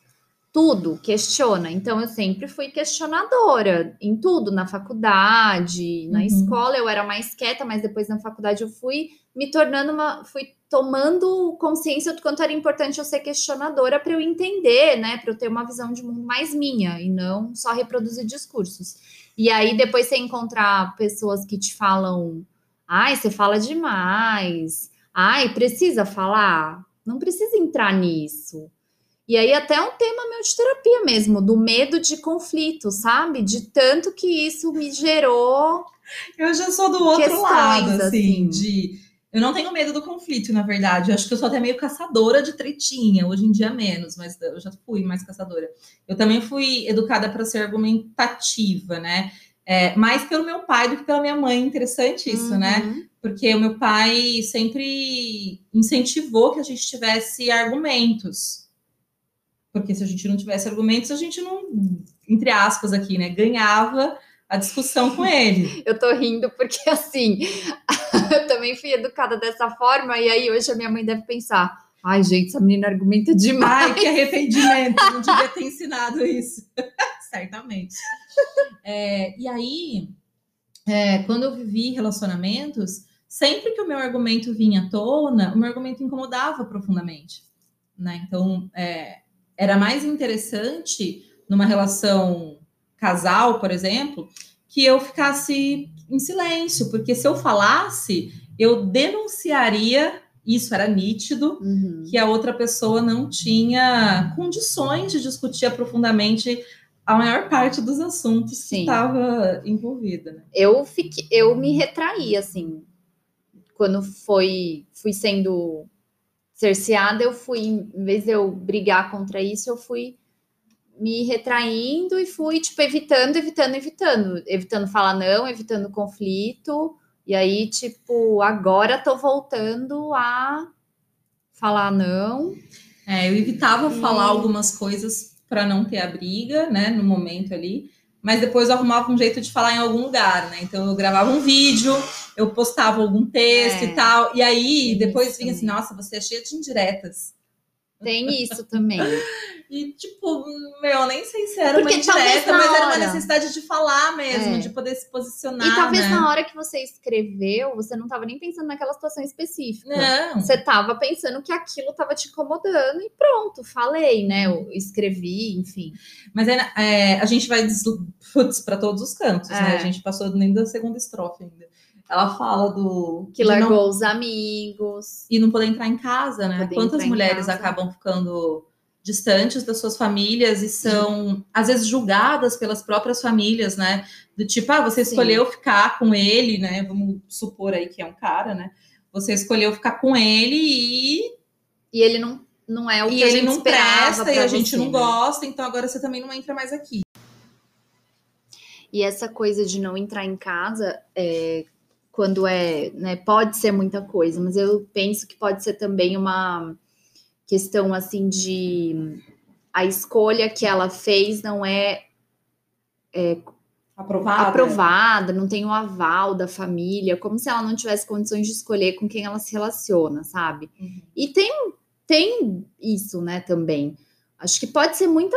Tudo, questiona. Então, eu sempre fui questionadora em tudo, na faculdade, na Uhum. escola eu era mais quieta, mas depois na faculdade eu fui me tornando uma. fui tomando consciência do quanto era importante eu ser questionadora para eu entender, né? Para eu ter uma visão de mundo mais minha e não só reproduzir discursos. E aí depois você encontrar pessoas que te falam, ai, você fala demais, ai, precisa falar, não precisa entrar nisso. E aí até um tema meu de terapia mesmo, do medo de conflito, sabe? De tanto que isso me gerou Eu já sou do outro Questões, lado, assim, assim. de. Eu não tenho medo do conflito, na verdade. Eu acho que eu sou até meio caçadora de tretinha. Hoje em dia menos, mas eu já fui mais caçadora. Eu também fui educada para ser argumentativa, né? É, mais pelo meu pai do que pela minha mãe. Interessante isso, né? Uhum. Porque o meu pai sempre incentivou que a gente tivesse argumentos. Porque se a gente não tivesse argumentos, a gente não, entre aspas aqui, né, ganhava a discussão com ele. Eu tô rindo porque assim, eu também fui educada dessa forma, e aí hoje a minha mãe deve pensar: ai, gente, essa menina argumenta demais. Ai, que arrependimento, não devia ter ensinado isso. Certamente. É, e aí, é, quando eu vivi relacionamentos, sempre que o meu argumento vinha à tona, o meu argumento incomodava profundamente. Né? Então, é, era mais interessante numa relação casal, por exemplo, que eu ficasse em silêncio, porque se eu falasse, eu denunciaria, isso era nítido, Uhum. que a outra pessoa não tinha condições de discutir profundamente a maior parte dos assuntos Sim. que estava envolvida. Né? Eu, fiquei, eu me retraí, assim, quando foi, fui sendo cerceada, eu fui, em vez de eu brigar contra isso, eu fui me retraindo e fui, tipo, evitando, evitando, evitando. Evitando falar não, evitando conflito. E aí, tipo, agora tô voltando a falar não. É, eu evitava Sim. falar algumas coisas para não ter a briga, né, no momento ali, mas depois eu arrumava um jeito de falar em algum lugar, né? Então eu gravava um vídeo, eu postava algum texto É. e tal, e aí depois vinha assim, nossa, você é cheia de indiretas. Tem isso também. E, tipo, meu, nem sei se era Porque uma talvez indireta, mas era uma hora- necessidade de falar mesmo, É. de poder se posicionar. E talvez né? na hora que você escreveu, você não tava nem pensando naquela situação específica. Não. Você tava pensando que aquilo tava te incomodando e pronto, falei, né? Eu escrevi, enfim. Mas é, é, a gente vai des- putz, pra todos os cantos, né? É. A gente passou nem da segunda estrofe ainda. Ela fala do. Que de não- largou os amigos. e não poder entrar em casa, né? Quantas mulheres acabam ficando distantes das suas famílias e são, às vezes, julgadas pelas próprias famílias, né? Do tipo, ah, você Sim. escolheu ficar com ele, né? Vamos supor aí que é um cara, né? Você escolheu ficar com ele e, E ele não, não é o e que a ele não presta e a gente você, não né? gosta, então agora você também não entra mais aqui. E essa coisa de não entrar em casa, é, quando é, né, pode ser muita coisa, mas eu penso que pode ser também uma questão assim de a escolha que ela fez não é Aprovada. aprovada, não tem o aval da família, como se ela não tivesse condições de escolher com quem ela se relaciona, sabe? Uhum. E tem, tem isso, né, também. Acho que pode ser muita,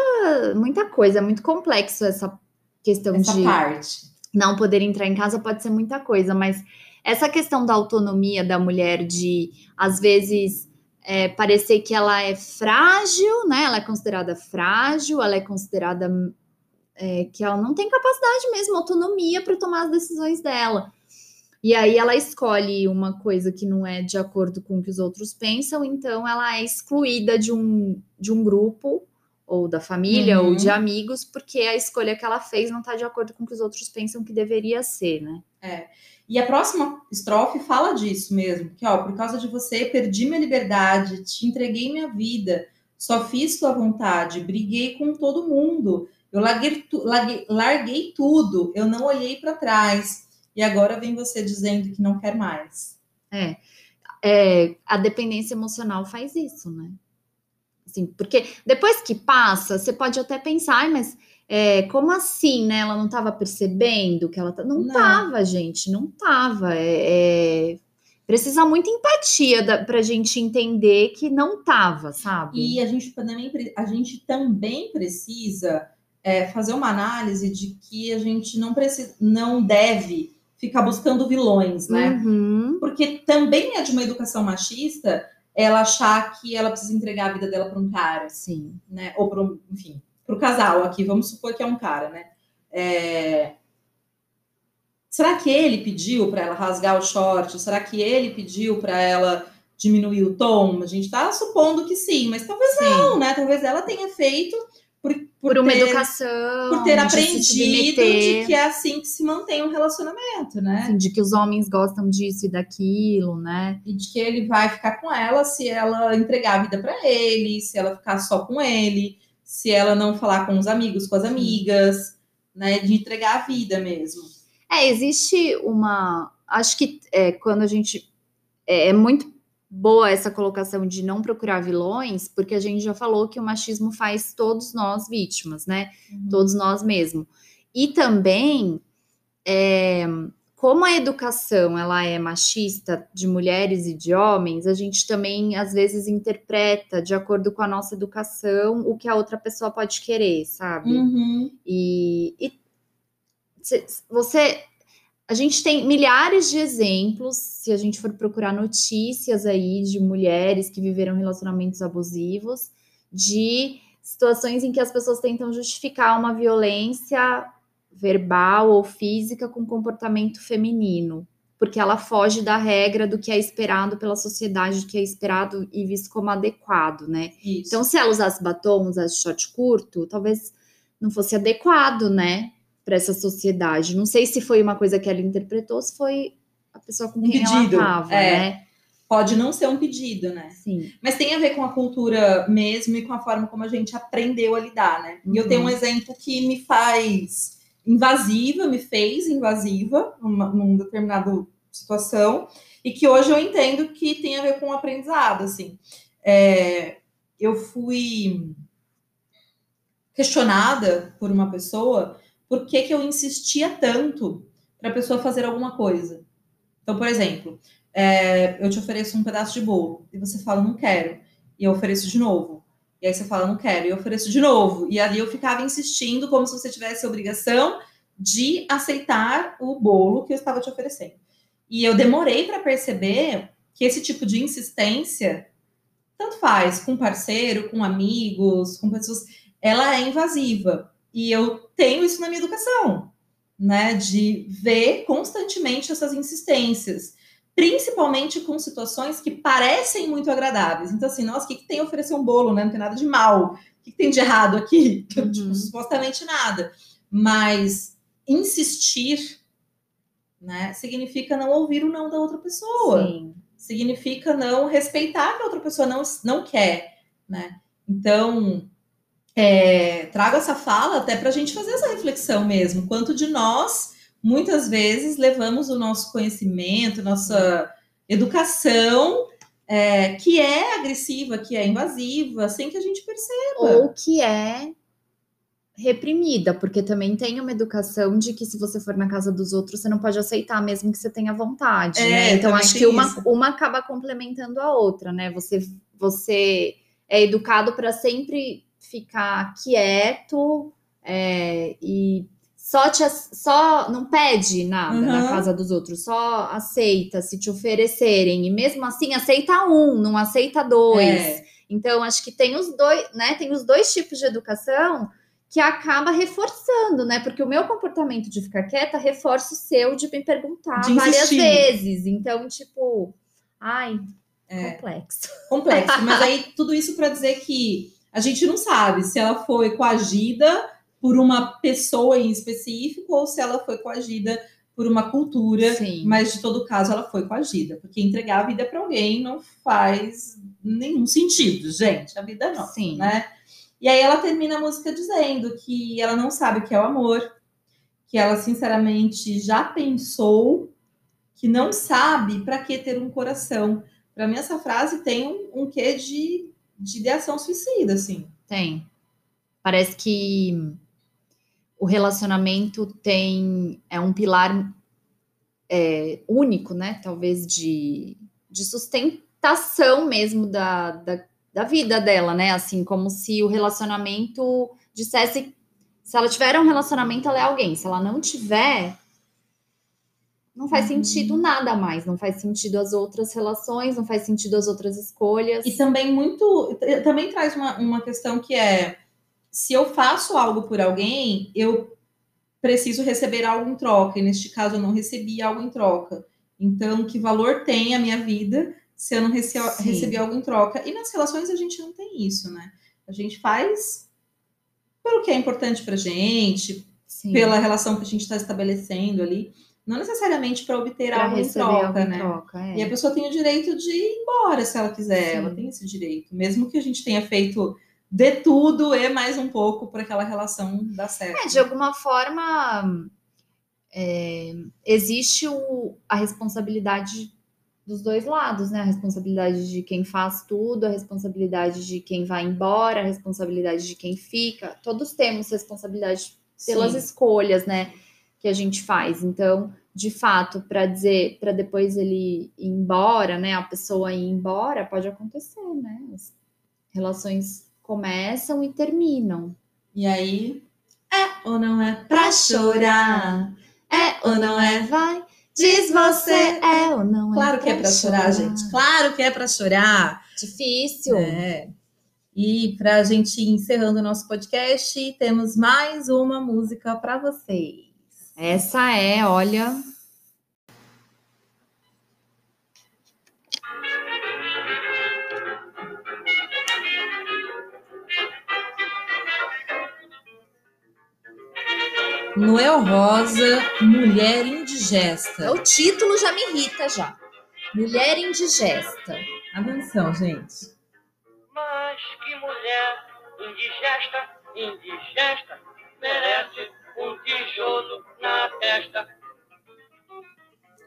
muita coisa, é muito complexo essa questão Essa de parte. não poder entrar em casa pode ser muita coisa, mas essa questão da autonomia da mulher, de às vezes é, parecer que ela é frágil, né? Ela é considerada frágil, ela é considerada é, que ela não tem capacidade mesmo, autonomia para tomar as decisões dela. E aí ela escolhe uma coisa que não é de acordo com o que os outros pensam, então ela é excluída de um, de um grupo, ou da família, Uhum. ou de amigos, porque a escolha que ela fez não está de acordo com o que os outros pensam que deveria ser, né? E a próxima estrofe fala disso mesmo, que ó, por causa de você perdi minha liberdade, te entreguei minha vida, só fiz tua vontade, briguei com todo mundo, eu larguei, tu- larguei, larguei tudo, eu não olhei para trás. E agora vem você dizendo que não quer mais. É, a dependência emocional faz isso, né? Assim, porque depois que passa, você pode até pensar, "Ai, mas é, como assim, né? Ela não estava percebendo que ela tá... não estava, gente, não estava. É, é, Precisa muita empatia da, pra gente entender que não estava, sabe? E a gente também, a gente também precisa é, fazer uma análise de que a gente não precisa, não deve ficar buscando vilões, né? Uhum. Porque também é de uma educação machista ela achar que ela precisa entregar a vida dela para um cara, Sim. né? Ou para um, enfim, para o casal aqui, vamos supor que é um cara, né? É, Será que ele pediu para ela rasgar o short? Será que ele pediu para ela diminuir o tom? A gente está supondo que sim, mas talvez Sim. não, né? Talvez ela tenha feito por, Por, uma ter, educação. por ter de aprendido submeter. de que é assim que se mantém um relacionamento, né? assim, de que os homens gostam disso e daquilo, né? e de que ele vai ficar com ela se ela entregar a vida para ele, se ela ficar só com ele, se ela não falar com os amigos, com as amigas, né, de entregar a vida mesmo. É, existe uma. Acho que é, quando a gente. É, é muito boa essa colocação de não procurar vilões, porque a gente já falou que o machismo faz todos nós vítimas, né? Todos nós mesmo. E também, é, como a educação ela é machista de mulheres e de homens, a gente também às vezes interpreta de acordo com a nossa educação o que a outra pessoa pode querer, sabe? Uhum. E, e cê- você. A gente tem milhares de exemplos, se a gente for procurar notícias aí de mulheres que viveram relacionamentos abusivos, de situações em que as pessoas tentam justificar uma violência verbal ou física com comportamento feminino, porque ela foge da regra do que é esperado pela sociedade, do que é esperado e visto como adequado, né? Isso. Então, se ela usasse batom, usasse short curto, talvez não fosse adequado, né, para essa sociedade. Não sei se foi uma coisa que ela interpretou, se foi a pessoa com Um quem pedido, ela tava, é. né? Pode não ser um pedido, né? Sim. Mas tem a ver com a cultura mesmo e com a forma como a gente aprendeu a lidar, né? E eu tenho um Uhum. exemplo que me faz invasiva, me fez invasiva numa, num determinado situação e que hoje eu entendo que tem a ver com o aprendizado, assim. É, eu fui questionada por uma pessoa por que, que eu insistia tanto para a pessoa fazer alguma coisa. Então, por exemplo, é, eu te ofereço um pedaço de bolo e você fala, não quero, e eu ofereço de novo. E aí você fala, não quero, e eu ofereço de novo. E ali eu ficava insistindo, como se você tivesse a obrigação de aceitar o bolo que eu estava te oferecendo. E eu demorei para perceber que esse tipo de insistência, tanto faz com parceiro, com amigos, com pessoas, ela é invasiva. E eu tenho isso na minha educação, né? De ver constantemente essas insistências principalmente com situações que parecem muito agradáveis. Então, assim, nossa, o que, que tem a oferecer um bolo, né? Não tem nada de mal. O que, que tem de errado aqui? Uhum. Tipo, supostamente nada. Mas insistir, né, significa não ouvir o não da outra pessoa. Sim. Significa não respeitar que a outra pessoa não, não quer, né? Então, é, trago essa fala até para a gente fazer essa reflexão mesmo. Quanto de nós muitas vezes levamos o nosso conhecimento, nossa educação, é, que é agressiva, que é invasiva, sem que a gente perceba. Ou que é reprimida, porque também tem uma educação de que se você for na casa dos outros, você não pode aceitar, mesmo que você tenha vontade, é, né? Então acho que uma, uma acaba complementando a outra, né? Você, você é educado para sempre ficar quieto é, e só te só não pede nada uhum. na casa dos outros, só aceita se te oferecerem e mesmo assim aceita um, não aceita dois. É. Então acho que tem os dois, né? Tem os dois tipos de educação que acaba reforçando, né? Porque o meu comportamento de ficar quieta reforça o seu de me perguntar de várias vezes. Então, tipo, ai, é. complexo. Complexo, mas aí tudo isso para dizer que a gente não sabe se ela foi coagida por uma pessoa em específico ou se ela foi coagida por uma cultura, Sim. mas de todo caso ela foi coagida, porque entregar a vida para alguém não faz nenhum sentido, gente, a vida não, Sim. né? E aí ela termina a música dizendo que ela não sabe o que é o amor, que ela sinceramente já pensou que não sabe para que ter um coração. Para mim essa frase tem um, um quê de, de ideação suicida, assim. Tem. Parece que o relacionamento tem é um pilar é, único, né? Talvez de, de sustentação mesmo da, da, da, vida dela, né? Assim, como se o relacionamento dissesse. Se ela tiver um relacionamento, ela é alguém. Se ela não tiver, não faz uhum. sentido nada mais. Não faz sentido as outras relações, não faz sentido as outras escolhas. E também muito. Também traz uma, uma questão que é se eu faço algo por alguém, eu preciso receber algo em troca. E neste caso, eu não recebi algo em troca. Então, que valor tem a minha vida se eu não rece recebi algo em troca? E nas relações a gente não tem isso, né? A gente faz pelo que é importante pra gente, Sim. pela relação que a gente está estabelecendo ali. Não necessariamente para obter pra algo em troca, né? Em troca, é. E a pessoa tem o direito de ir embora se ela quiser. Sim. Ela tem esse direito. Mesmo que a gente tenha feito de tudo e mais um pouco para aquela relação dar certo. É, de alguma forma, é, existe o, a responsabilidade dos dois lados, né? A responsabilidade de quem faz tudo, a responsabilidade de quem vai embora, a responsabilidade de quem fica. Todos temos responsabilidade pelas Sim. escolhas, né? Que a gente faz. Então, de fato, para dizer, para depois ele ir embora, né? A pessoa ir embora, pode acontecer, né? As relações começam e terminam. E aí, é ou não é pra chorar? É ou não é? Vai, diz você, é ou não é? Claro que é pra chorar, gente. Claro que é pra chorar. Difícil. É. E para a gente ir encerrando o nosso podcast, temos mais uma música para vocês. Essa é, olha, Noel Rosa, Mulher Indigesta. O título já me irrita já. Mulher Indigesta. Atenção, gente. Mas que mulher indigesta, indigesta, merece um tijolo na testa.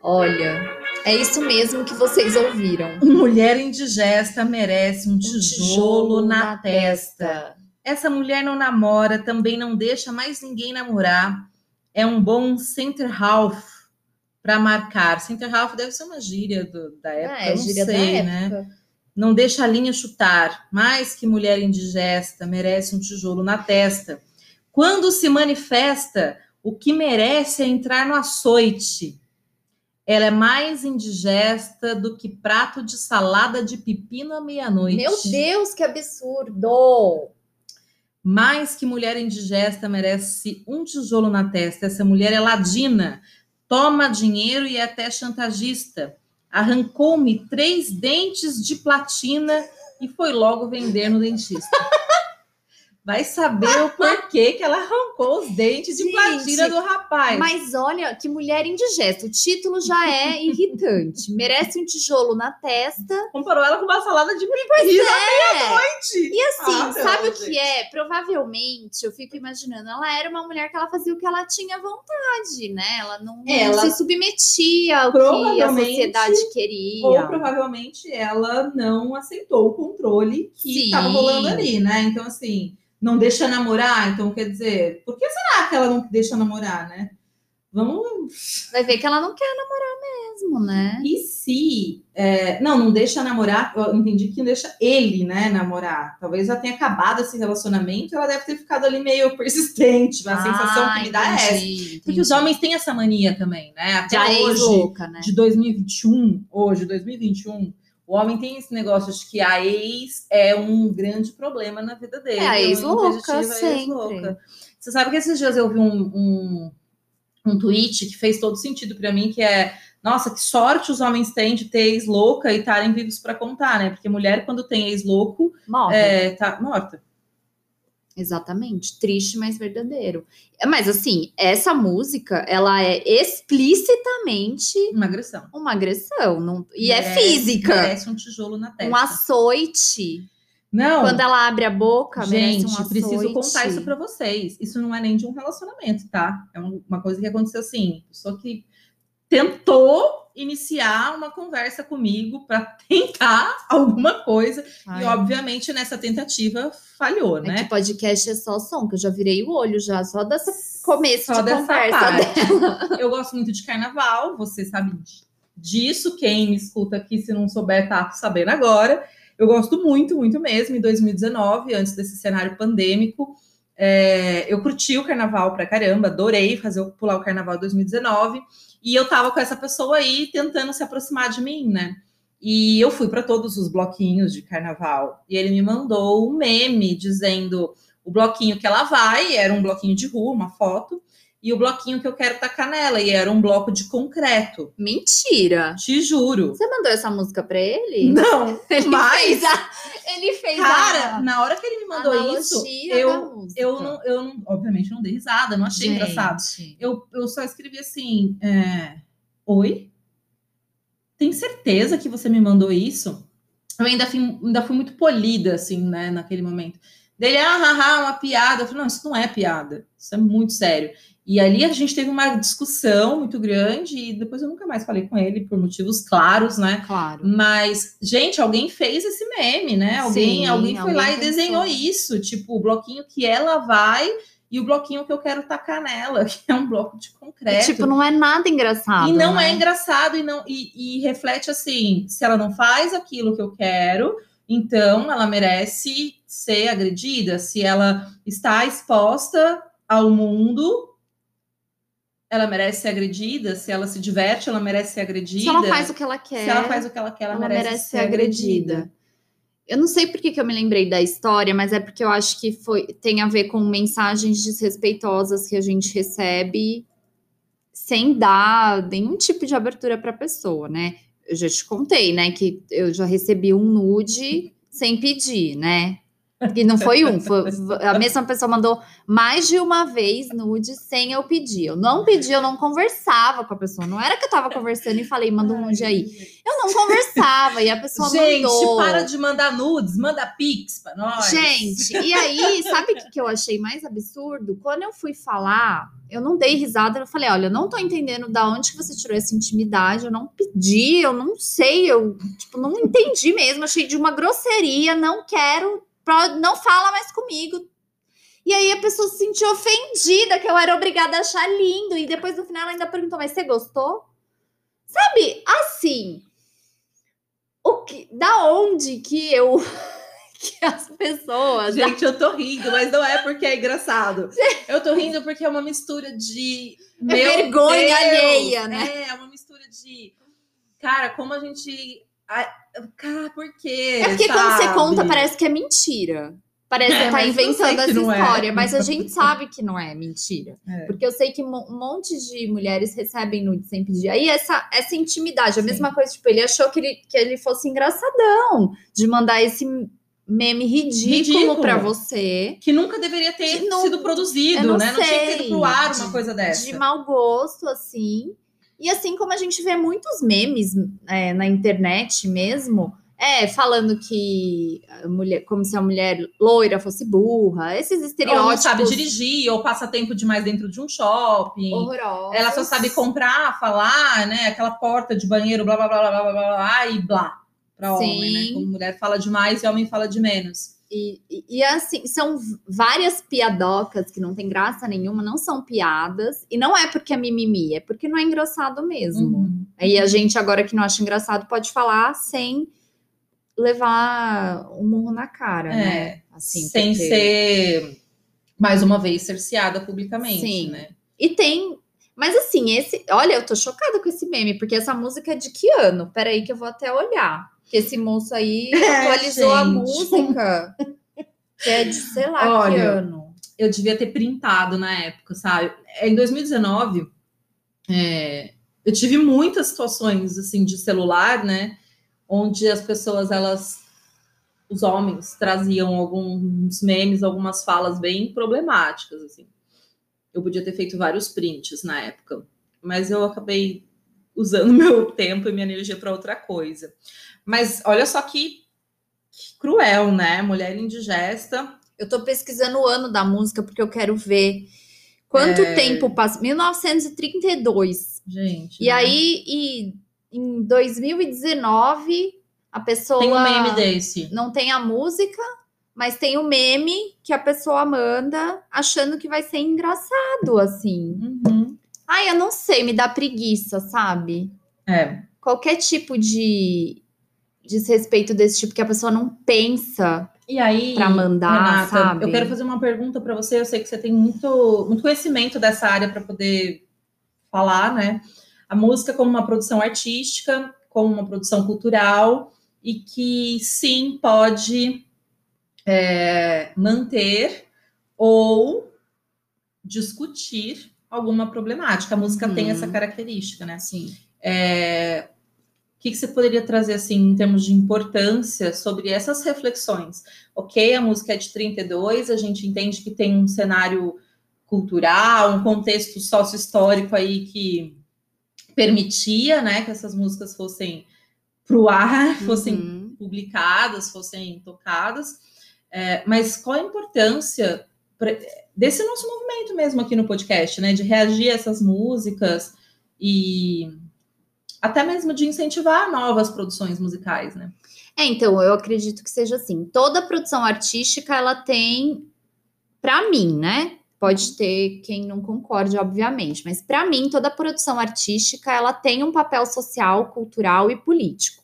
Olha, é isso mesmo que vocês ouviram. Mulher indigesta merece um, um tijolo, tijolo, na, na testa. testa. Essa mulher não namora, também não deixa mais ninguém namorar. É um bom center half para marcar. Center half deve ser uma gíria do, da época, é, não sei, né? Época. Não deixa a linha chutar. Mais que mulher indigesta, merece um tijolo na testa. Quando se manifesta, o que merece é entrar no açoite. Ela é mais indigesta do que prato de salada de pepino à meia-noite. Meu Deus, que absurdo! Mais que mulher indigesta merece um tijolo na testa. Essa mulher é ladina, toma dinheiro e é até chantagista. Arrancou-me três dentes de platina e foi logo vender no dentista. Vai saber o porquê que ela arrancou os dentes de Gente, platina do rapaz. Mas olha, que mulher indigesta. O título já é irritante. Merece um tijolo na testa. Comparou ela com uma salada de pepino É. meia-noite. E assim, Ah, sabe não, o que gente. é? Provavelmente, eu fico imaginando, ela era uma mulher que ela fazia o que ela tinha vontade, né? Ela não, Ela- se submetia ao que a sociedade queria. Ou provavelmente ela não aceitou o controle que estava rolando ali, né? Então, assim, não deixa namorar. Então, quer dizer, por que será que ela não deixa namorar, né? Vamos. Vai ver que ela não quer namorar mesmo, né? E se. é, não, não deixa namorar. Eu entendi que não deixa ele, né, namorar. Talvez já tenha acabado esse relacionamento. Ela deve ter ficado ali meio persistente. A sensação que me dá é essa. Ah, entendi, Porque os entendi. homens têm essa mania também, né? Até já é hoje. louca, né? de 2021, hoje, 2021, o homem tem esse negócio de que a ex é um grande problema na vida dele. É, a ex louca, objetivo, a ex sempre. louca. Você sabe que esses dias eu vi um, um, um tweet que fez todo sentido pra mim, que é nossa, que sorte os homens têm de ter ex louca e estarem vivos pra contar, né? Porque mulher, quando tem ex louco, Morre. é, tá morta. Exatamente. Triste, mas verdadeiro. Mas assim, essa música, ela é explicitamente Uma agressão. uma agressão. Não... E é Merece- física. Merece um tijolo na testa. Um açoite. Não. Quando ela abre a boca, Gente, um preciso contar isso pra vocês. Isso não é nem de um relacionamento, tá? É um- uma coisa que aconteceu assim. Pessoa que tentou iniciar uma conversa comigo para tentar alguma coisa Ai, e obviamente nessa tentativa falhou, é né? que podcast é só som, que eu já virei o olho já, só desse começo Só de dessa conversa. parte. Eu gosto muito de carnaval, você sabe di- disso. Quem me escuta aqui, se não souber, tá sabendo agora. Eu gosto muito, muito mesmo. Em 2019, antes desse cenário pandêmico, é, eu curti o carnaval pra caramba, adorei fazer pular o carnaval 2019. E eu tava com essa pessoa aí tentando se aproximar de mim, né? E eu fui para todos os bloquinhos de carnaval. E ele me mandou um meme dizendo o bloquinho que ela vai, era um bloquinho de rua, uma foto, e o bloquinho que eu quero tacar nela, e era um bloco de concreto. Mentira. Te juro. Você mandou essa música pra ele? Não, Ele mas, fez a... Ele fez cara, a... na hora que ele me mandou isso, eu, eu, não, eu não, obviamente, não dei risada, não achei Gente. engraçado. Eu, eu só escrevi assim: é, Oi? Tem certeza que você me mandou isso? Eu ainda fui, ainda fui muito polida, assim, né, naquele momento. Dele, ah, haha, uma piada. Eu falei, não, isso não é piada, isso é muito sério. E ali a gente teve uma discussão muito grande e depois eu nunca mais falei com ele por motivos claros, né? Claro. Mas, gente, alguém fez esse meme, né? Alguém, Sim, alguém foi lá e alguém desenhou pensou. isso, tipo, o bloquinho que ela vai e o bloquinho que eu quero tacar nela, que é um bloco de E, concreto. tipo, não é nada engraçado. E não né? é engraçado e não e, e reflete assim, se ela não faz aquilo que eu quero, então ela merece ser agredida. Se ela está exposta ao mundo, ela merece ser agredida. Se ela se diverte, ela merece ser agredida. Se ela faz o que ela quer, Se ela faz o que ela quer, ela, ela merece, merece ser agredida. Eu não sei por que, que eu me lembrei da história, mas é porque eu acho que foi, tem a ver com mensagens desrespeitosas que a gente recebe sem dar nenhum tipo de abertura para a pessoa, né? Eu já te contei, né, que eu já recebi um nude sem pedir, né? E não foi um, foi, a mesma pessoa mandou mais de uma vez nude sem eu pedir. Eu não pedi, eu não conversava com a pessoa. Não era que eu tava conversando e falei, manda um nude aí. Eu não conversava e a pessoa Gente, mandou. para de mandar nudes, manda pix pra nós. Gente, e aí, sabe o que, que eu achei mais absurdo? Quando eu fui falar, eu não dei risada, eu falei, olha, eu não tô entendendo da onde que você tirou essa intimidade, eu não pedi, eu não sei, eu, tipo, não entendi mesmo, achei de uma grosseria, não quero, não fala mais comigo. E aí a pessoa se sentiu ofendida, que eu era obrigada a achar lindo, e depois no final ela ainda perguntou, mas você gostou? Sabe, assim, o que... da onde que eu. que as pessoas. Gente, eu tô rindo, mas não é porque é engraçado. Eu tô rindo porque é uma mistura de. É vergonha alheia, né? É, é uma mistura de. Cara, como a gente. Ai, Cara, por quê? É porque quando você sabe? conta, parece que é mentira. Parece que É, tá sei inventando essa não é. história, mas a gente sabe que não é mentira. É. Porque eu sei que um monte de mulheres recebem nude sem pedir. Aí essa, essa intimidade, a Sim. mesma coisa, tipo, ele achou que ele, que ele fosse engraçadão de mandar esse meme ridículo, Ridículo. pra você. Que nunca deveria ter não- sido produzido, não né? Não tinha que ter sei. ido pro ar uma De- coisa dessa. de mau gosto, assim. E assim como a gente vê muitos memes é, na internet mesmo, é, falando que mulher, como se a mulher loira fosse burra, esses Ou não estereótipos sabe dirigir, ou passa tempo demais dentro de um shopping. horrorosos. Ela só sabe comprar, falar, né? Aquela porta de banheiro, blá blá blá blá blá blá, blá, e blá. Pra homem, né? Sim. Como mulher fala demais e homem fala de menos. E, e- e, assim, são várias piadocas que não tem graça nenhuma, não são piadas, e não é porque é mimimi, é porque não é engraçado mesmo. Uhum. Aí a gente, agora que não acha engraçado, pode falar sem levar um murro na cara, É, né? Assim, Sem porque- ser, mais uma vez, cerceada publicamente, Sim. né? E tem. Mas assim, esse. Olha, eu tô chocada com esse meme, porque essa música é de que ano? Peraí, que eu vou até olhar. Que esse moço aí É, atualizou a gente. música. Que é de sei lá que Olha, ano. eu devia ter printado na época, sabe? É, Em 2019, é, eu tive muitas situações assim de celular, né? Onde as pessoas, elas, os homens, traziam alguns memes, algumas falas bem problemáticas, assim. Eu podia ter feito vários prints na época, mas eu acabei usando meu tempo e minha energia para outra coisa. Mas olha só que, que cruel, né? Mulher indigesta Eu tô pesquisando o ano da música porque eu quero ver quanto É. tempo passa. 1932. Gente. E né? aí, e, em 2019, a pessoa. Tem um meme desse. não tem a música, mas tem o meme que a pessoa manda achando que vai ser engraçado, assim. Uhum. Ai, eu não sei, me dá preguiça, sabe? É. Qualquer tipo de desrespeito desse tipo que a pessoa não pensa E aí, pra mandar, Renata, sabe? eu quero fazer uma pergunta para você. Eu sei que você tem muito, muito conhecimento dessa área para poder falar, né? A música como uma produção artística, como uma produção cultural e que sim pode é, manter ou discutir alguma problemática. A música tem Uhum. essa característica, né? Sim. É, que, que você poderia trazer assim em termos de importância sobre essas reflexões? Ok, a música é de 32, a gente entende que tem um cenário cultural, um contexto sócio-histórico aí que permitia né, que essas músicas fossem para o ar, fossem Uhum. publicadas, fossem tocadas. É, mas qual a importância pra- desse nosso movimento mesmo aqui no podcast, né? De reagir a essas músicas e até mesmo de incentivar novas produções musicais, né? É, então, eu acredito que seja assim. Toda produção artística, ela tem, pra mim, né? Pode ter quem não concorde, obviamente, mas pra mim, toda produção artística, ela tem um papel social, cultural e político.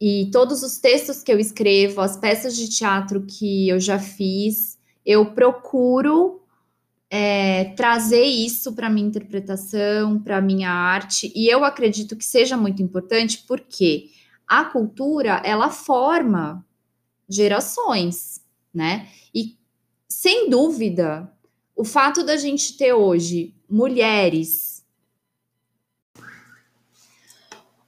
E todos os textos que eu escrevo, as peças de teatro que eu já fiz, eu procuro é, trazer isso para minha interpretação, para minha arte, e eu acredito que seja muito importante porque a cultura ela forma gerações, né? E sem dúvida, o fato da gente ter hoje mulheres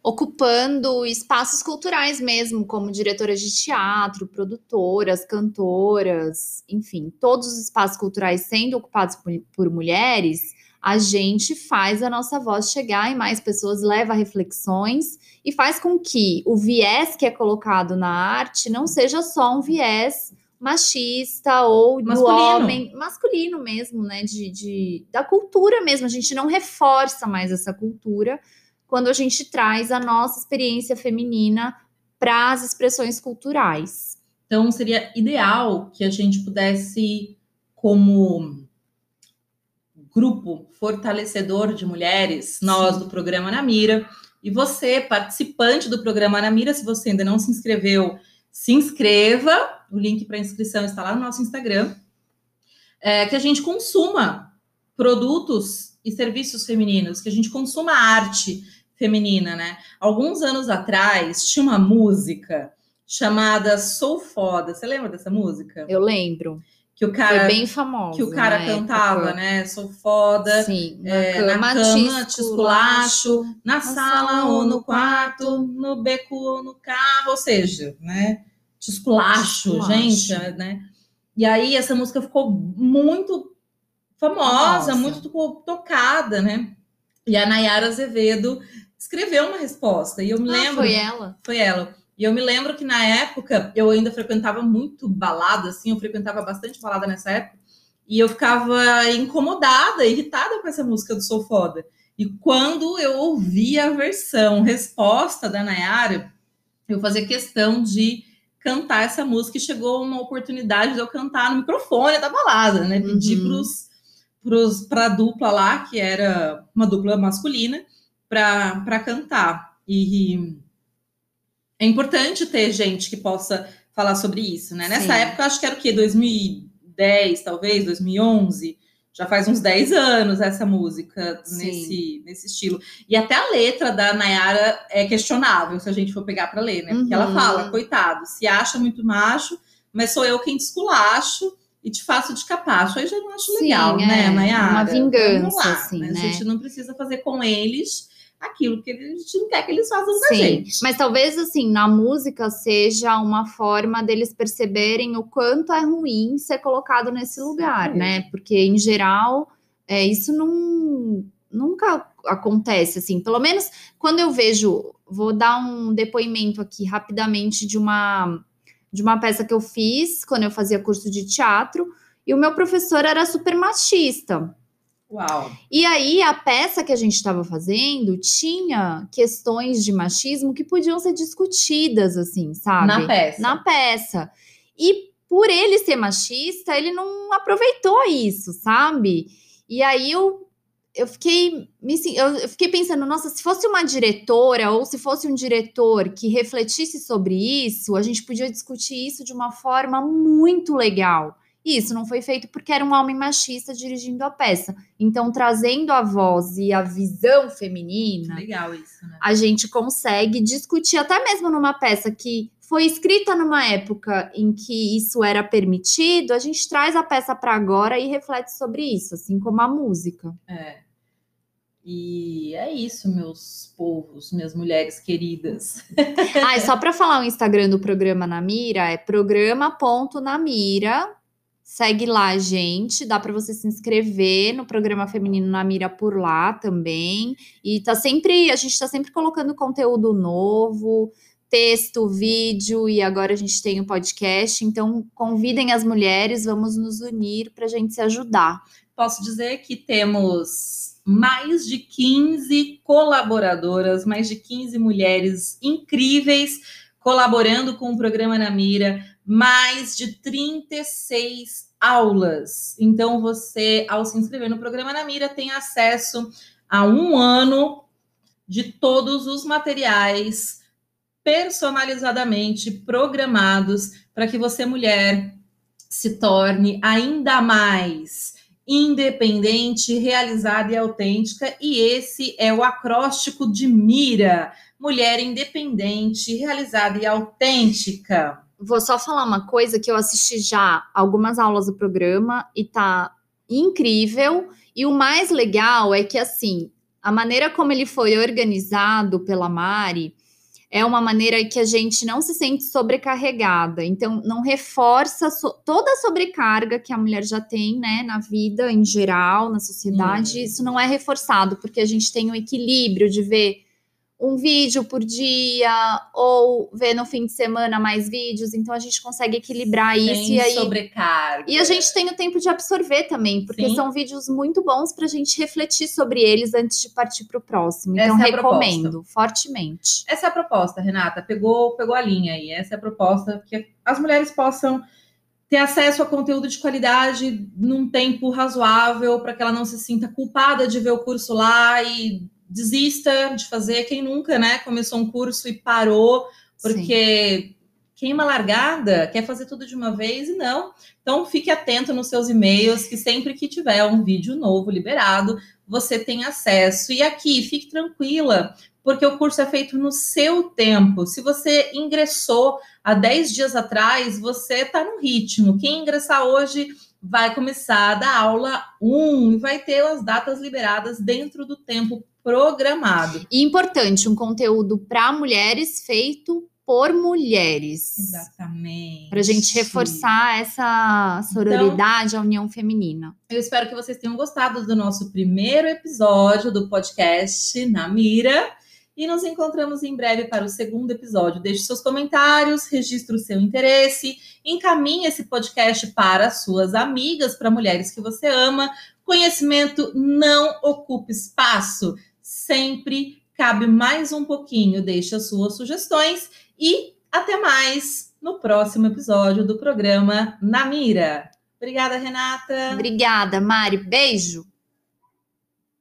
ocupando espaços culturais mesmo, como diretoras de teatro, produtoras, cantoras, enfim, todos os espaços culturais sendo ocupados por, por mulheres, a gente faz a nossa voz chegar em mais pessoas, leva reflexões e faz com que o viés que é colocado na arte não seja só um viés machista ou do Masculino. homem masculino mesmo, né? De, de- da cultura mesmo. A gente não reforça mais essa cultura quando a gente traz a nossa experiência feminina para as expressões culturais. Então seria ideal que a gente pudesse, como grupo fortalecedor de mulheres, nós do programa Na Mira, E você, participante do programa Na Mira, se você ainda não se inscreveu, se inscreva. O link para inscrição está lá no nosso Instagram. É, que a gente consuma produtos e serviços femininos, que a gente consuma arte feminina, né? Alguns anos atrás tinha uma música chamada Sou Foda. Você lembra dessa música? Eu lembro. Que o cara Foi bem famosa. que o cara na cantava, época. né? Sou foda. Sim, na é, cama, na cama, te esculacho, na sala sala ou no quarto, no beco ou no carro, ou seja, né? Te esculacho, gente, né? E aí essa música ficou muito famosa, muito to- tocada, né? E a Nayara Azevedo escreveu uma resposta. E eu me Ah, lembro. foi ela. Foi ela. E eu me lembro que na época eu ainda frequentava muito balada, assim, eu frequentava bastante balada nessa época, e eu ficava incomodada, irritada com essa música do Sou Foda. E quando eu ouvi a versão resposta da Nayara, eu fazia questão de cantar essa música e chegou uma oportunidade de eu cantar no microfone da balada, né? Pedi Uhum. pros, pros, pra dupla lá, que era uma dupla masculina, para cantar. E é importante ter gente que possa falar sobre isso, né? Nessa Sim. época, acho que era o quê? 2010, talvez, 2011. Já faz uns 10 anos essa música Sim. nesse, nesse estilo. E até a letra da Nayara é questionável, se a gente for pegar para ler, né? Porque ela Uhum. fala, coitado, se acha muito macho, mas sou eu quem te esculacho e te faço de capacho. Aí já não acho Sim, legal, é, né, Nayara? uma vingança, lá, assim, né? né? A gente não precisa fazer com eles aquilo que a gente não quer que eles façam com a Sim, gente. mas talvez assim, na música seja uma forma deles perceberem o quanto é ruim ser colocado nesse lugar, Certeza. né? Porque em geral, é, isso não nunca acontece assim. Pelo menos quando eu vejo, vou dar um depoimento aqui rapidamente de uma de uma peça que eu fiz quando eu fazia curso de teatro, e o meu professor era super machista. Uau. E aí, a peça que a gente estava fazendo tinha questões de machismo que podiam ser discutidas, assim, sabe? Na peça. Na peça. E por ele ser machista, ele não aproveitou isso, sabe? E aí eu, eu fiquei eu fiquei pensando, nossa, se fosse uma diretora ou se fosse um diretor que refletisse sobre isso, a gente podia discutir isso de uma forma muito legal. E isso não foi feito porque era um homem machista dirigindo a peça. Então, trazendo a voz e a visão feminina, Legal isso, né? a gente consegue discutir, até mesmo numa peça que foi escrita numa época em que isso era permitido, a gente traz a peça para agora e reflete sobre isso, assim como a música. É. E é isso, meus povos, minhas mulheres queridas. Ah, e só para falar o Instagram do programa na Mira, é programa.namira. Segue lá, gente. Dá para você se inscrever no programa Feminino na Mira por lá também. E tá sempre, a gente tá sempre colocando conteúdo novo, texto, vídeo, e agora a gente tem o podcast. Então, convidem as mulheres, vamos nos unir para a gente se ajudar. Posso dizer que temos mais de 15 colaboradoras, mais de 15 mulheres incríveis colaborando com o programa na Mira, mais de 36 aulas. Então, você, ao se inscrever no programa na Mira, tem acesso a um ano de todos os materiais personalizadamente programados para que você, mulher, se torne ainda mais independente, realizada e autêntica. E esse é o acróstico de Mira, mulher independente, realizada e autêntica. Vou só falar uma coisa que eu assisti já algumas aulas do programa e tá incrível. E o mais legal é que assim, a maneira como ele foi organizado pela Mari é uma maneira que a gente não se sente sobrecarregada. Então, não reforça so- toda a sobrecarga que a mulher já tem, né, na vida em geral, na sociedade. Hum. Isso não é reforçado, porque a gente tem o equilíbrio de ver um vídeo por dia ou ver no fim de semana mais vídeos, então a gente consegue equilibrar isso Sem e aí sobrecarga. e a gente tem o tempo de absorver também, porque Sim. são vídeos muito bons para a gente refletir sobre eles antes de partir para o próximo. Então é recomendo fortemente. Essa é a proposta, Renata. Pegou, pegou a linha aí. Essa é a proposta que as mulheres possam ter acesso a conteúdo de qualidade num tempo razoável para que ela não se sinta culpada de ver o curso lá e desista de fazer. Quem nunca, né, começou um curso e parou porque queima largada, quer fazer tudo de uma vez e não. Então fique atento nos seus e-mails que sempre que tiver um vídeo novo liberado, você tem acesso. E aqui, fique tranquila, porque o curso é feito no seu tempo. Se você ingressou há 10 dias atrás, você está no ritmo. Quem ingressar hoje vai começar da aula 1 e vai ter as datas liberadas dentro do tempo programado. E importante, um conteúdo para mulheres feito por mulheres. Exatamente. Para a gente reforçar essa sororidade, Então- a união feminina. Eu espero que vocês tenham gostado do nosso primeiro episódio do podcast Na Mira. E nos encontramos em breve para o segundo episódio. Deixe seus comentários, registre o seu interesse, encaminhe esse podcast para suas amigas, para mulheres que você ama. Conhecimento não ocupa espaço. Sempre cabe mais um pouquinho. Deixe as suas sugestões e até mais no próximo episódio do programa Na Mira. Obrigada, Renata. Obrigada, Mari. Beijo.